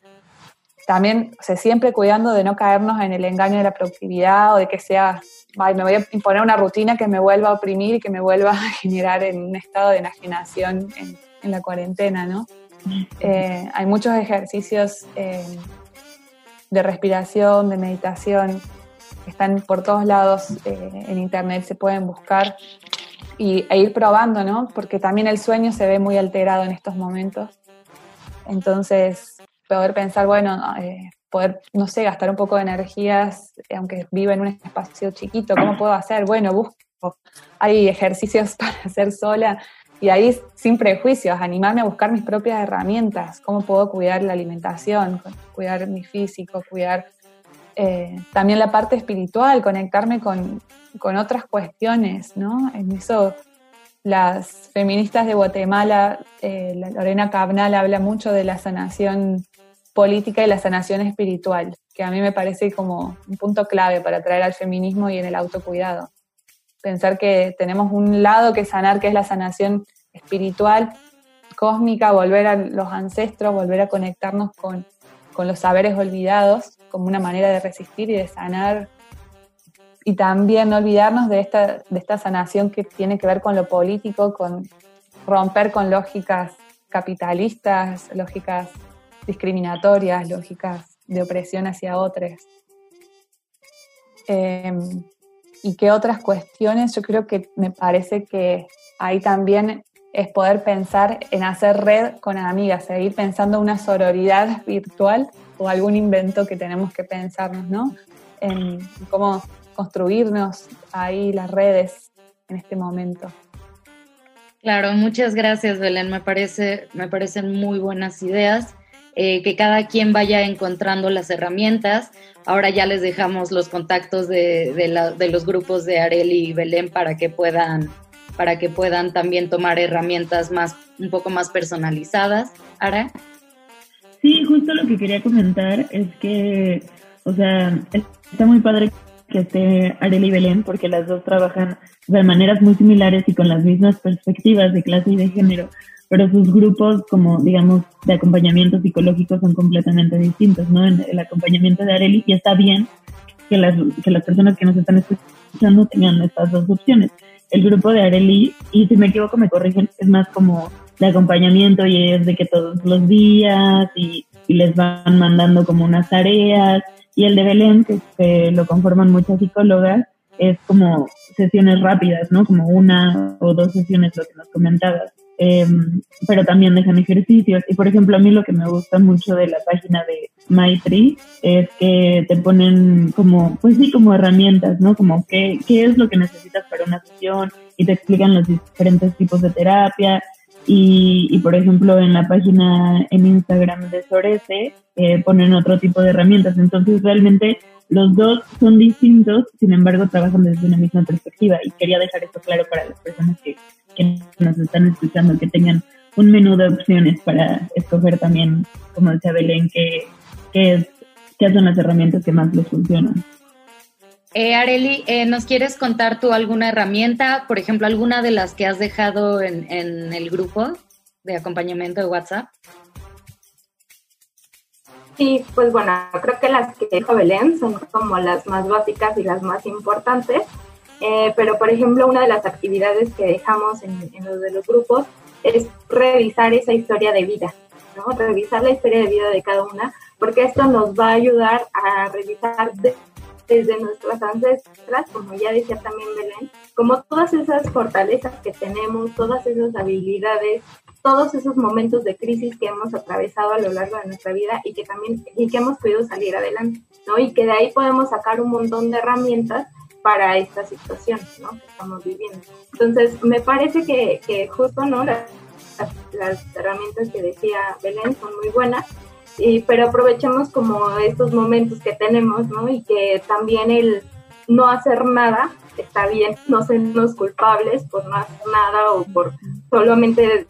también, o sea, siempre cuidando de no caernos en el engaño de la productividad o de que sea, me voy a imponer una rutina que me vuelva a oprimir y que me vuelva a generar en un estado de enajenación en, en la cuarentena, ¿no? Eh, hay muchos ejercicios eh, de respiración, de meditación, están por todos lados eh, en internet, se pueden buscar y, e ir probando, ¿no? Porque también el sueño se ve muy alterado en estos momentos. Entonces, poder pensar, bueno, poder, no sé, gastar un poco de energías, aunque viva en un espacio chiquito, ¿cómo puedo hacer? Bueno, busco, hay ejercicios para hacer sola, y ahí, sin prejuicios, animarme a buscar mis propias herramientas, cómo puedo cuidar la alimentación, cuidar mi físico, cuidar eh, también la parte espiritual, conectarme con, otras cuestiones, ¿no? En eso las feministas de Guatemala, eh, Lorena Cabnal habla mucho de la sanación política y la sanación espiritual, que a mí me parece como un punto clave para traer al feminismo y en el autocuidado pensar que tenemos un lado que sanar, que es la sanación espiritual, cósmica, volver a los ancestros, volver a conectarnos con, los saberes olvidados como una manera de resistir y de sanar. Y también no olvidarnos de esta, de esta sanación que tiene que ver con lo político, con romper con lógicas capitalistas, lógicas discriminatorias, lógicas de opresión hacia otros. Em, y qué otras cuestiones, yo creo que me parece que ahí también es poder pensar en hacer red con amigas, seguir pensando una sororidad virtual o algún invento que tenemos que pensarnos, ¿no? En cómo construirnos ahí las redes en este momento. Claro, muchas gracias Belén, me, parece, me parecen muy buenas ideas. Eh, que cada quien vaya encontrando las herramientas. Ahora ya les dejamos los contactos de, de, los grupos de Areli y Belén para que puedan para que puedan también tomar herramientas más un poco más personalizadas. Ara. Sí, justo lo que quería comentar es que, o sea, está muy padre que esté Areli y Belén porque las dos trabajan de maneras muy similares y con las mismas perspectivas de clase y de género pero sus grupos, como digamos, de acompañamiento psicológico son completamente distintos, ¿no? En el acompañamiento de Areli, y está bien que las, que las personas que nos están escuchando tengan estas dos opciones. El grupo de Areli, y si me equivoco me corrigen, es más como de acompañamiento y es de que todos los días y, les van mandando como unas tareas. Y el de Belén, que lo conforman muchas psicólogas, es como sesiones rápidas, ¿no? Como una o dos sesiones, lo que nos comentabas. Em, pero también dejan ejercicios. Y por ejemplo, a mí lo que me gusta mucho de la página de Maitri es que te ponen como, pues sí, como herramientas, ¿no? Como qué, qué es lo que necesitas para una sesión y te explican los diferentes tipos de terapia. Y, y por ejemplo, en la página en Instagram de Sorese eh, ponen otro tipo de herramientas. Entonces, realmente los dos son distintos, sin embargo, trabajan desde una misma perspectiva. Y quería dejar esto claro para las personas que que nos están escuchando que tengan un menú de opciones para escoger también, como decía Belén, qué, qué, son las herramientas que más les funcionan. Eh, Areli, eh, ¿nos quieres contar tú alguna herramienta, por ejemplo, alguna de las que has dejado en, en el grupo de acompañamiento de WhatsApp? Sí, pues bueno, creo que las que dijo Belén son como las más básicas y las más importantes. Eh, pero, por ejemplo, una de las actividades que dejamos en, en los de los grupos es revisar esa historia de vida, ¿no? Revisar la historia de vida de cada una, porque esto nos va a ayudar a revisar desde nuestras ancestras, como ya decía también Belén, como todas esas fortalezas que tenemos, todas esas habilidades, todos esos momentos de crisis que hemos atravesado a lo largo de nuestra vida y que también y que hemos podido salir adelante, ¿no? Y que de ahí podemos sacar un montón de herramientas para esta situación ¿no? que estamos viviendo. Entonces, me parece que, que justo ¿no? Las, las, herramientas que decía Belén son muy buenas, y, pero aprovechemos como estos momentos que tenemos ¿no? y que también el no hacer nada está bien, no sernos culpables por no hacer nada o por solamente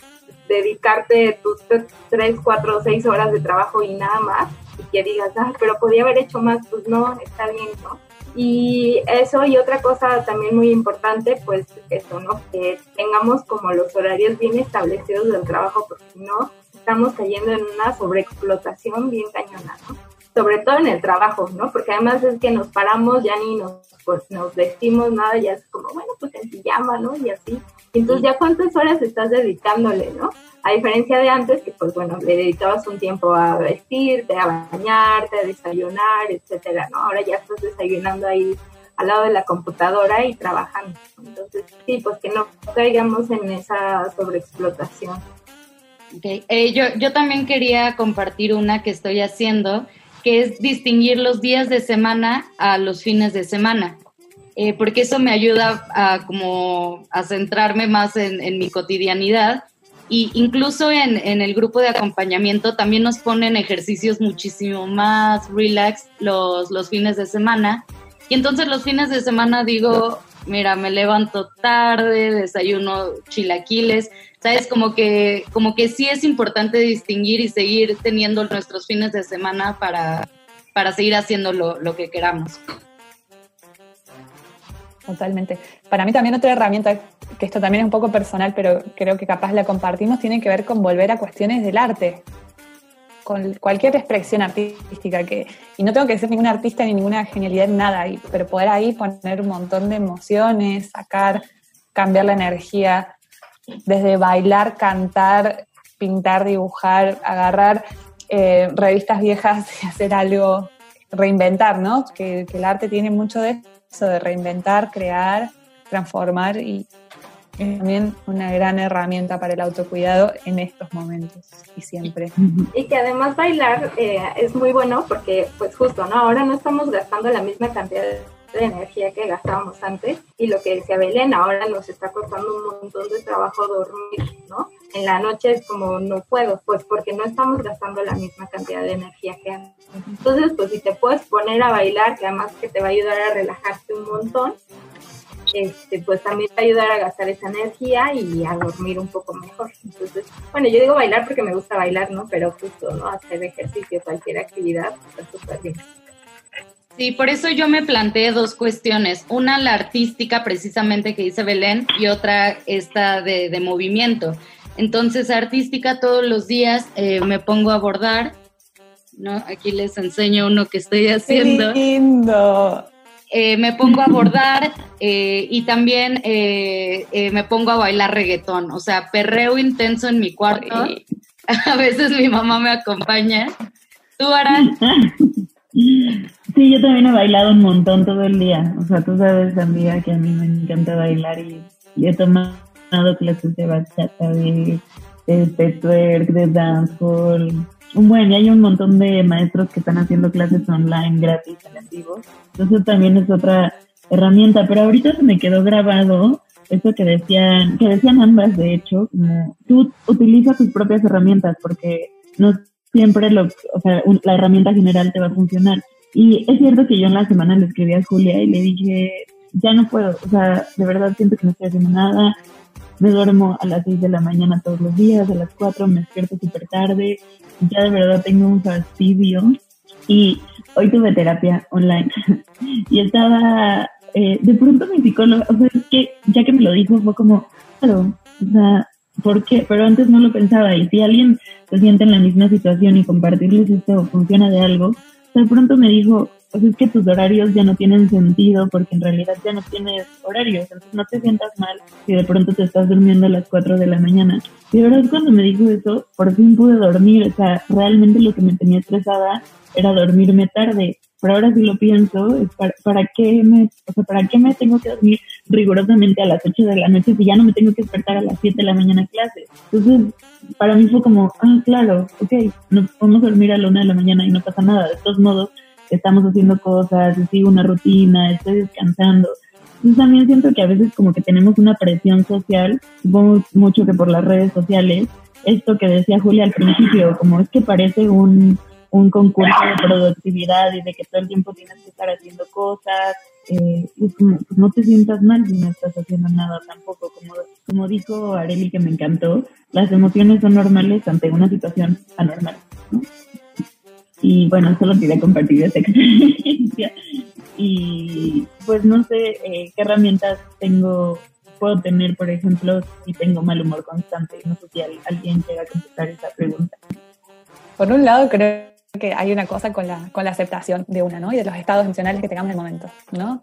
dedicarte tus tres, cuatro, seis horas de trabajo y nada más y que digas, ah, pero podía haber hecho más, pues no, está bien, ¿no? Y eso y otra cosa también muy importante, pues eso, ¿no? Que tengamos como los horarios bien establecidos del trabajo, porque si no, estamos cayendo en una sobreexplotación bien cañona, ¿no? sobre todo en el trabajo, ¿no? Porque además es que nos paramos, ya ni nos, pues, nos vestimos nada, ya es como, bueno, pues en pijama, ¿no? Y así. Entonces ya cuántas horas estás dedicándole, ¿no? A diferencia de antes, que pues bueno, le dedicabas un tiempo a vestirte, a bañarte, a desayunar, etcétera, ¿no? Ahora ya estás desayunando ahí al lado de la computadora y trabajando. Entonces, sí, pues que no caigamos en esa sobreexplotación. Okay. Eh, yo, yo también quería compartir una que estoy haciendo, que es distinguir los días de semana a los fines de semana, eh, porque eso me ayuda a, como, a centrarme más en, en mi cotidianidad. Y incluso en, en, el grupo de acompañamiento también nos ponen ejercicios muchísimo más relax los, los fines de semana. Y entonces los fines de semana digo, mira, me levanto tarde, desayuno chilaquiles, sabes, como que, como que sí es importante distinguir y seguir teniendo nuestros fines de semana para, para seguir haciendo lo, lo que queramos. Totalmente. Para mí también otra herramienta, que esto también es un poco personal, pero creo que capaz la compartimos, tiene que ver con volver a cuestiones del arte con cualquier expresión artística que y no tengo que ser ningún artista ni ninguna genialidad nada pero poder ahí poner un montón de emociones sacar cambiar la energía desde bailar cantar pintar dibujar agarrar eh, revistas viejas y hacer algo reinventar no que, que el arte tiene mucho de eso de reinventar crear transformar y, es también una gran herramienta para el autocuidado en estos momentos y siempre. Y que además bailar eh, es muy bueno porque, pues justo, ¿no? Ahora no estamos gastando la misma cantidad de energía que gastábamos antes y lo que decía Belén, ahora nos está costando un montón de trabajo dormir, ¿no? En la noche es como no puedo, pues porque no estamos gastando la misma cantidad de energía que antes. Entonces, pues si te puedes poner a bailar, que además que te va a ayudar a relajarte un montón, este, pues también te ayudar a gastar esa energía y a dormir un poco mejor. Entonces, bueno, yo digo bailar porque me gusta bailar, ¿no? Pero justo, ¿no? Hacer ejercicio, cualquier actividad, está súper bien. Sí, por eso yo me planteé dos cuestiones. Una, la artística, precisamente que dice Belén, y otra, esta de, de movimiento. Entonces, artística, todos los días eh, me pongo a bordar, ¿no? Aquí les enseño uno que estoy haciendo. ¡Qué lindo! Eh, me pongo a bordar eh, y también eh, me pongo a bailar reggaetón, o sea, perreo intenso en mi cuarto. A veces mi mamá me acompaña. ¿Tú, Aran? Sí, yo también he bailado un montón todo el día. O sea, tú sabes, amiga, que a mí me encanta bailar y, he tomado clases de bachata, de, de, de twerk, de dancehall, bueno, y hay un montón de maestros que están haciendo clases online gratis en vivo. Entonces también es otra herramienta. Pero ahorita se me quedó grabado eso que decían, que decían ambas, de hecho, como tú utilizas tus propias herramientas porque no siempre lo, o sea, la herramienta general te va a funcionar. Y es cierto que yo en la semana le escribí a Julia y le dije, ya no puedo, o sea, de verdad siento que no estoy haciendo nada, me duermo a las 6 de la mañana todos los días, a las 4 me despierto súper tarde, ya de verdad tengo un fastidio. Y hoy tuve terapia online y estaba, eh, de pronto mi psicólogo, o sea, es que ya que me lo dijo fue como, claro, o sea, ¿por qué? Pero antes no lo pensaba y si alguien se siente en la misma situación y compartirles esto funciona de algo, de pronto me dijo, pues es que tus horarios ya no tienen sentido porque en realidad ya no tienes horarios, entonces no te sientas mal si de pronto te estás durmiendo a las 4 de la mañana. Y de verdad cuando me dijo eso, por fin pude dormir, o sea, realmente lo que me tenía estresada era dormirme tarde, pero ahora sí lo pienso, es para, para, qué me, o sea, ¿para qué me tengo que dormir rigurosamente a las 8 de la noche si ya no me tengo que despertar a las 7 de la mañana a clase? Entonces, para mí fue como, ah, claro, ok, nos podemos dormir a la 1 de la mañana y no pasa nada, de todos modos, estamos haciendo cosas, sigo una rutina, estoy descansando. Entonces también siento que a veces como que tenemos una presión social, supongo mucho que por las redes sociales, esto que decía Julia al principio, como es que parece un, un concurso de productividad y de que todo el tiempo tienes que estar haciendo cosas, eh, pues no te sientas mal si no estás haciendo nada tampoco. Como, como dijo Areli, que me encantó, las emociones son normales ante una situación anormal. ¿no? Y bueno, solo quería compartir esta experiencia. Y pues no sé eh, qué herramientas tengo, puedo tener, por ejemplo, si tengo mal humor constante. No sé si alguien quiera contestar esa pregunta. Por un lado, creo que hay una cosa con la, con la aceptación de una, ¿no? Y de los estados emocionales que tengamos en el momento, ¿no?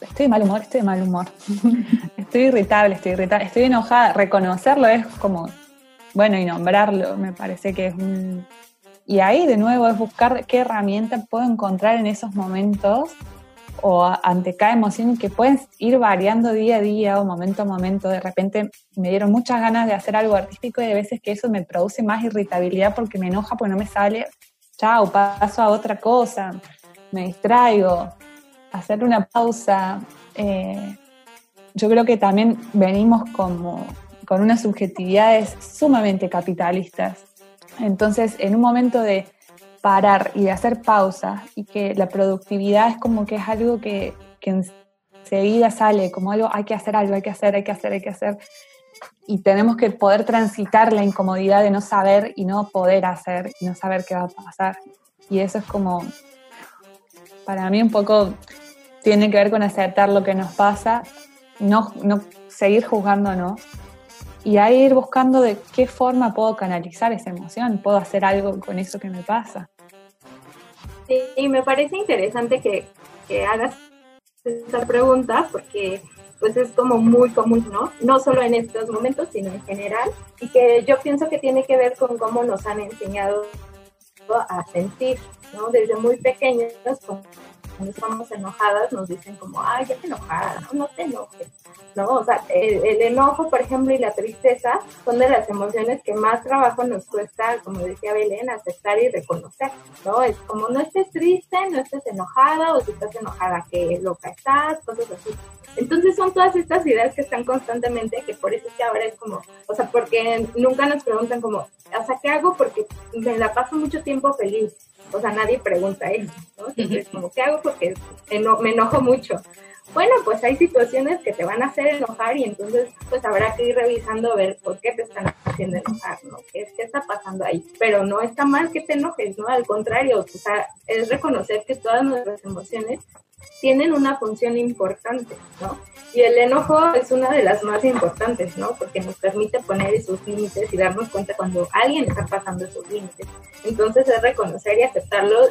Estoy de mal humor, estoy de mal humor. estoy irritable, estoy irritable, estoy enojada. Reconocerlo es como, bueno, y nombrarlo me parece que es un... Y ahí de nuevo es buscar qué herramienta puedo encontrar en esos momentos o ante cada emoción que pueden ir variando día a día o momento a momento. De repente me dieron muchas ganas de hacer algo artístico y de veces que eso me produce más irritabilidad porque me enoja, porque no me sale. Chao, paso a otra cosa, me distraigo, hacer una pausa. Eh, yo creo que también venimos como con unas subjetividades sumamente capitalistas. Entonces, en un momento de parar y de hacer pausas y que la productividad es como que es algo que, que enseguida sale, como algo, hay que hacer algo, hay que hacer, hay que hacer, hay que hacer. Y tenemos que poder transitar la incomodidad de no saber y no poder hacer y no saber qué va a pasar. Y eso es como, para mí un poco tiene que ver con aceptar lo que nos pasa, no, no seguir juzgándonos y ahí ir buscando de qué forma puedo canalizar esa emoción, puedo hacer algo con eso que me pasa. Sí, y me parece interesante que, que hagas esta pregunta porque pues es como muy común, ¿no? No solo en estos momentos, sino en general, y que yo pienso que tiene que ver con cómo nos han enseñado a sentir, ¿no? Desde muy pequeños, cuando estamos enojadas nos dicen como, ay, ya te enojada, no, no te enojes, ¿no? O sea, el, enojo, por ejemplo, y la tristeza son de las emociones que más trabajo nos cuesta, como decía Belén, aceptar y reconocer, ¿no? Es como, no estés triste, no estés enojada, o si estás enojada, que loca estás, cosas así. Entonces son todas estas ideas que están constantemente, que por eso es que ahora es como, o sea, porque nunca nos preguntan como, o sea, ¿qué hago? Porque me la paso mucho tiempo feliz o sea, nadie pregunta eso, ¿no? Entonces, como, ¿qué hago? Porque me enojo mucho. Bueno, pues hay situaciones que te van a hacer enojar y entonces pues habrá que ir revisando a ver por qué te están haciendo enojar, ¿no? ¿Qué, ¿Qué está pasando ahí? Pero no está mal que te enojes, ¿no? Al contrario, o sea, es reconocer que todas nuestras emociones tienen una función importante, ¿no? Y el enojo es una de las más importantes, ¿no? Porque nos permite poner esos límites y darnos cuenta cuando alguien está pasando esos límites. Entonces es reconocer y aceptarlo.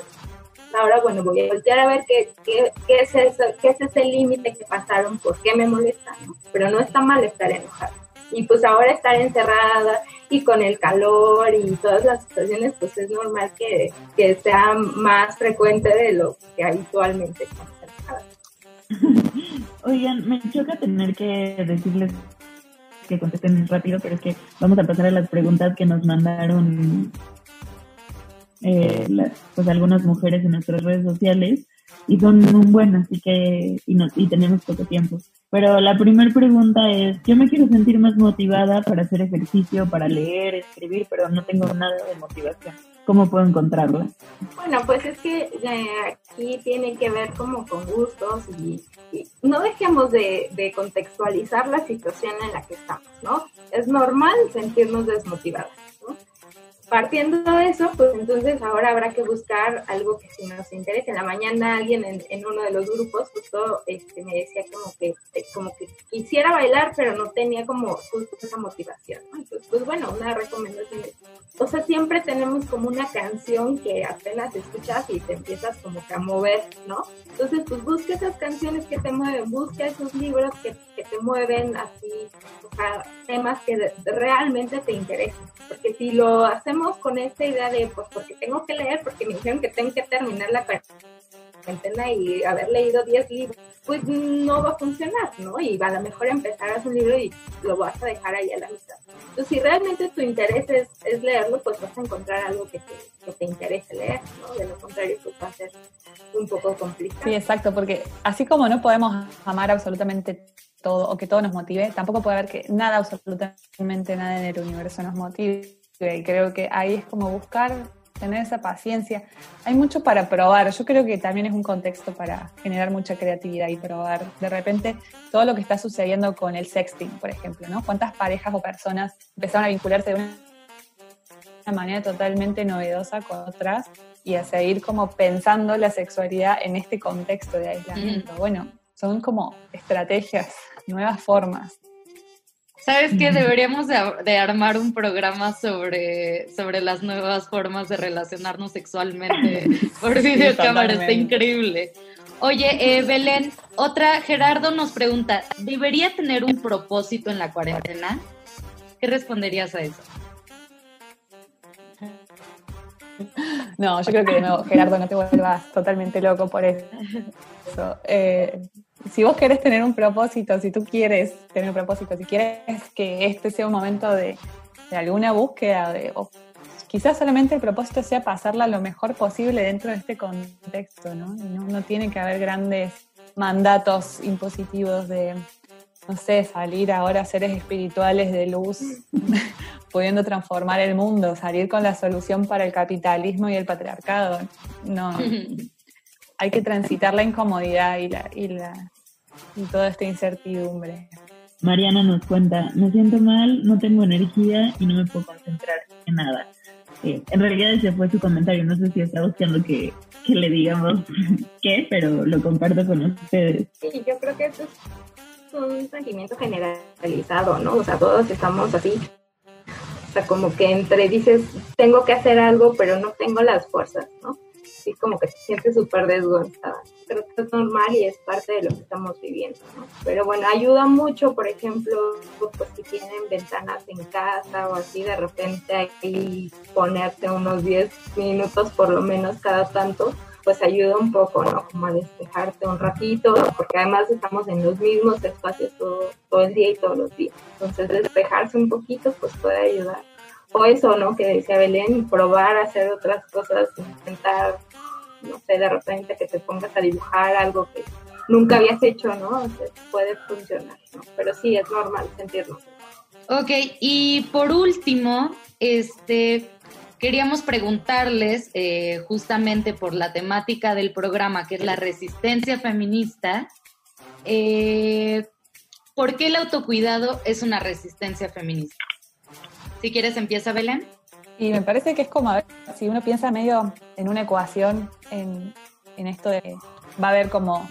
Ahora, bueno, voy a voltear a ver qué, qué, qué es, eso, qué es ese límite que pasaron, por qué me molesta, ¿no? Pero no está mal estar enojado. Y pues ahora estar encerrada y con el calor y todas las situaciones, pues es normal que, que sea más frecuente de lo que habitualmente Oigan, me choca tener que decirles que contesten rápido, pero es que vamos a pasar a las preguntas que nos mandaron eh, pues algunas mujeres en nuestras redes sociales y son muy buenas, así que y, y tenemos poco tiempo. Pero la primera pregunta es, yo me quiero sentir más motivada para hacer ejercicio, para leer, escribir, pero no tengo nada de motivación. ¿Cómo puedo encontrarla? Bueno, pues es que eh, aquí tiene que ver como con gustos y, no dejemos de, de, contextualizar la situación en la que estamos, ¿no? Es normal sentirnos desmotivadas, ¿no? Partiendo de eso, pues entonces ahora habrá que buscar algo que si nos interese. En la mañana alguien en, uno de los grupos justo este, me decía como que, como que quisiera bailar, pero no tenía como justo esa motivación. Entonces, pues bueno, una recomendación o sea, siempre tenemos como una canción que apenas escuchas y te empiezas como que a mover, ¿no? Entonces, pues busca esas canciones que te mueven, busca esos libros que, que te mueven así, temas que realmente te interesen. Porque si lo hacemos con esta idea de, pues, porque tengo que leer, porque me dijeron que tengo que terminar la cuarentena y haber leído 10 libros, pues no va a funcionar, ¿no? Y a lo mejor empezarás un libro y lo vas a dejar ahí a la mitad. Entonces, si realmente tu interés es, leerlo, pues vas a encontrar algo que te, que te interese leer, ¿no? De lo contrario, pues va a ser un poco complicado. Sí, exacto, porque así como no podemos amar absolutamente todo o que todo nos motive, tampoco puede haber que nada, absolutamente nada en el universo nos motive y creo que ahí es como buscar tener esa paciencia. Hay mucho para probar. Yo creo que también es un contexto para generar mucha creatividad y probar. De repente, todo lo que está sucediendo con el sexting, por ejemplo, ¿no? ¿Cuántas parejas o personas empezaron a vincularse de una manera totalmente novedosa con otras y a seguir como pensando la sexualidad en este contexto de aislamiento? Bueno, son como estrategias, nuevas formas ¿Sabes qué? Deberíamos de, armar un programa sobre, sobre las nuevas formas de relacionarnos sexualmente por videocámara. Está increíble. Oye, eh, Belén, otra, Gerardo nos pregunta, ¿debería tener un propósito en la cuarentena? ¿Qué responderías a eso? No, yo creo que no, Gerardo, no te vuelvas totalmente loco por eso. Eh, si vos querés tener un propósito, si tú quieres tener un propósito, si quieres que este sea un momento de, alguna búsqueda, de, o quizás solamente el propósito sea pasarla lo mejor posible dentro de este contexto, ¿no? no, no tiene que haber grandes mandatos impositivos de, no sé, salir ahora a seres espirituales de luz, pudiendo transformar el mundo, salir con la solución para el capitalismo y el patriarcado. No, hay que transitar la incomodidad y, la, y, la, y toda esta incertidumbre. Mariana nos cuenta, me siento mal, no tengo energía y no me puedo concentrar en nada. Eh, en realidad ese fue su comentario, no sé si está buscando que, que le digamos qué, pero lo comparto con ustedes. Sí, yo creo que eso es un sentimiento generalizado, ¿no? O sea, todos estamos así. O sea, como que entre dices, tengo que hacer algo, pero no tengo las fuerzas, ¿no? Así como que se siente súper desgonzada. Creo que es normal y es parte de lo que estamos viviendo, ¿no? Pero bueno, ayuda mucho, por ejemplo, pues si tienen ventanas en casa o así, de repente ahí ponerte unos 10 minutos por lo menos cada tanto, pues ayuda un poco, ¿no? Como a despejarte un ratito, porque además estamos en los mismos espacios todo, todo el día y todos los días. Entonces despejarse un poquito, pues puede ayudar o eso, ¿no? Que decía Belén, probar hacer otras cosas, intentar, no sé, de repente que te pongas a dibujar algo que nunca habías hecho, ¿no? puede funcionar, ¿no? Pero sí, es normal sentirnos. Ok, y por último, este, queríamos preguntarles, eh, justamente por la temática del programa, que es la resistencia feminista, eh, ¿por qué el autocuidado es una resistencia feminista? Si quieres, empieza Belén. Y me parece que es como, a ver, si uno piensa medio en una ecuación, en, esto de, va a haber como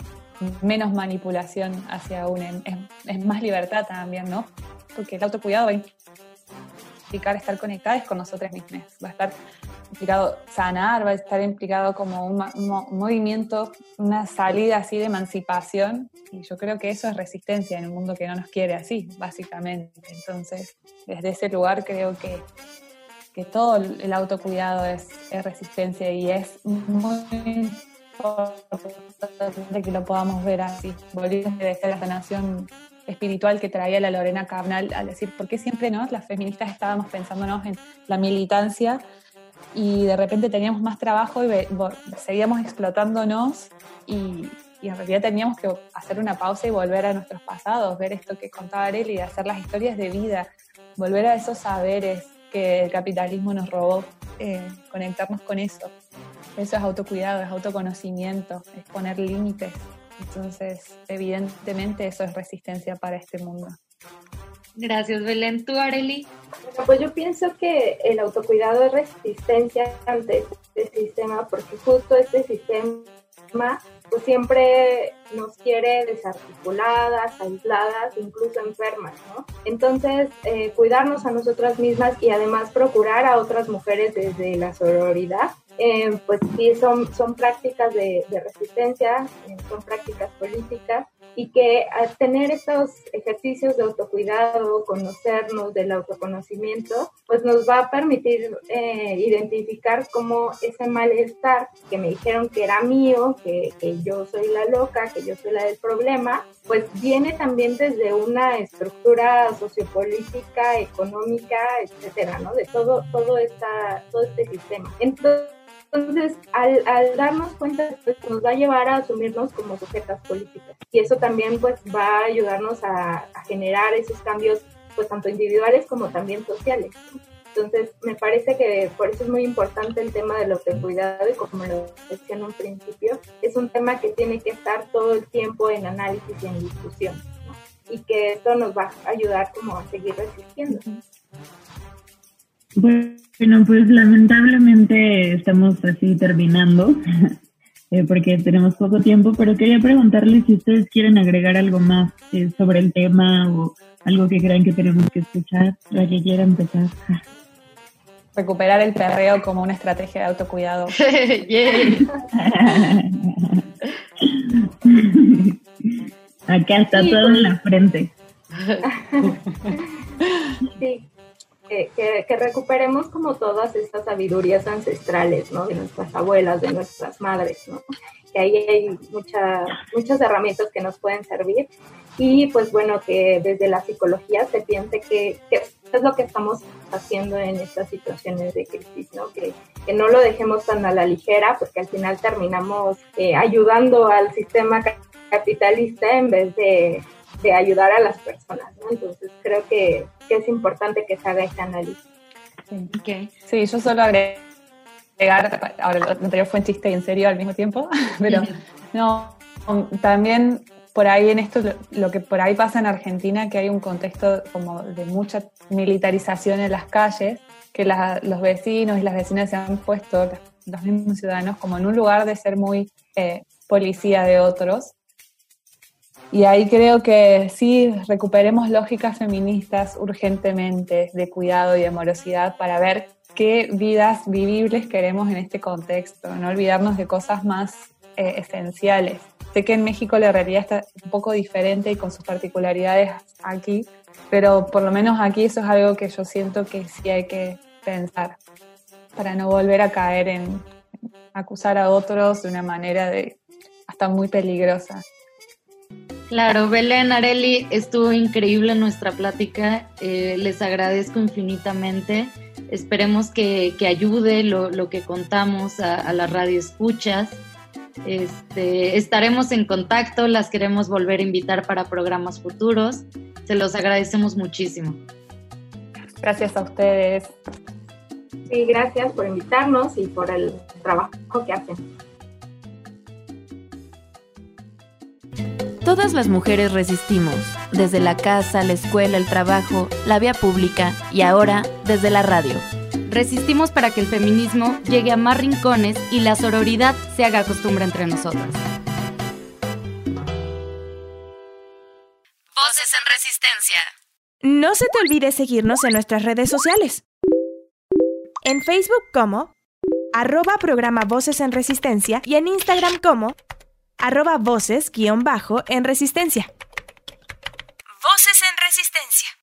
menos manipulación hacia un, es, más libertad también, ¿no? Porque el autocuidado va a implicar estar conectadas con nosotras mismas, va a estar implicado sanar, va a estar implicado como un, un, movimiento, una salida así de emancipación, y yo creo que eso es resistencia en un mundo que no nos quiere así, básicamente. Entonces, desde ese lugar creo que, que todo el autocuidado es, resistencia y es muy importante que lo podamos ver así. Volviendo a la sanación espiritual que traía la Lorena Cabnal al decir por qué siempre ¿no? las feministas estábamos pensándonos en la militancia y de repente teníamos más trabajo y seguíamos explotándonos y, y en realidad teníamos que hacer una pausa y volver a nuestros pasados, ver esto que contaba Arely, hacer las historias de vida, volver a esos saberes que el capitalismo nos robó, eh, conectarnos con eso. Eso es autocuidado, es autoconocimiento, es poner límites. Entonces, evidentemente eso es resistencia para este mundo. Gracias, Belén. ¿Tú, Areli? pues yo pienso que el autocuidado es resistencia ante este sistema, porque justo este sistema pues siempre nos quiere desarticuladas, aisladas, incluso enfermas, ¿no? Entonces, eh, cuidarnos a nosotras mismas y además procurar a otras mujeres desde la sororidad, eh, pues sí, son, son prácticas de, resistencia, eh, son prácticas políticas y que al tener estos ejercicios de autocuidado, conocernos del autoconocimiento, pues nos va a permitir identificar cómo ese malestar que me dijeron que era mío, que, que yo soy la loca, que yo soy la del problema, pues viene también desde una estructura sociopolítica, económica, etcétera, ¿no? De todo, todo, esta, todo este sistema. Entonces, al, al, darnos cuenta, pues nos va a llevar a asumirnos como sujetas políticas. Y eso también, pues, va a ayudarnos a, a generar esos cambios, pues, tanto individuales como también sociales. Entonces, me parece que por eso es muy importante el tema del autocuidado y como lo decía en un principio, es un tema que tiene que estar todo el tiempo en análisis y en discusión, Y que esto nos va a ayudar como a seguir resistiendo. Bueno, pues lamentablemente estamos así terminando. eh, porque tenemos poco tiempo, pero quería preguntarles si ustedes quieren agregar algo más eh, sobre el tema o algo que crean que tenemos que escuchar, la que quiera empezar. Recuperar el perreo como una estrategia de autocuidado. Acá está todo en la frente. sí, que, que, recuperemos como todas estas sabidurías ancestrales, ¿no? De nuestras abuelas, de nuestras madres, ¿no? Que ahí hay muchas muchas herramientas que nos pueden servir. Y pues bueno, que desde la psicología se piense que, que es lo que estamos haciendo en estas situaciones de crisis, ¿no? Que, que no lo dejemos tan a la ligera, porque al final terminamos eh, ayudando al sistema capitalista en vez de, de ayudar a las personas, ¿no? Entonces creo que, que, es importante que se haga este análisis. Sí, okay. sí yo solo agregar, ahora lo anterior fue un chiste y en serio al mismo tiempo, pero no, también por ahí en esto, lo que por ahí pasa en Argentina, que hay un contexto como de mucha militarización en las calles, que la, los vecinos y las vecinas se han puesto, los mismos ciudadanos, como en un lugar de ser muy eh, policía de otros, y ahí creo que sí, recuperemos lógicas feministas urgentemente de cuidado y amorosidad para ver qué vidas vivibles queremos en este contexto, no olvidarnos de cosas más eh, esenciales. Sé que en México la realidad está un poco diferente y con sus particularidades aquí, pero por lo menos aquí eso es algo que yo siento que sí hay que pensar para no volver a caer en acusar a otros de una manera de hasta muy peligrosa. Claro, Belén Areli, estuvo increíble nuestra plática. Eh, les agradezco infinitamente. Esperemos que, ayude lo, que contamos a, la radio escuchas. Este, estaremos en contacto, las queremos volver a invitar para programas futuros. Se los agradecemos muchísimo. Gracias a ustedes. Sí, gracias por invitarnos y por el trabajo que hacen. Todas las mujeres resistimos, desde la casa, la escuela, el trabajo, la vía pública y ahora desde la radio. Resistimos para que el feminismo llegue a más rincones y la sororidad se haga costumbre entre nosotras. Voces en Resistencia. No se te olvide seguirnos en nuestras redes sociales. En Facebook como arroba programa Voces en Resistencia y en Instagram como arroba voces guion bajo en resistencia. Voces en resistencia.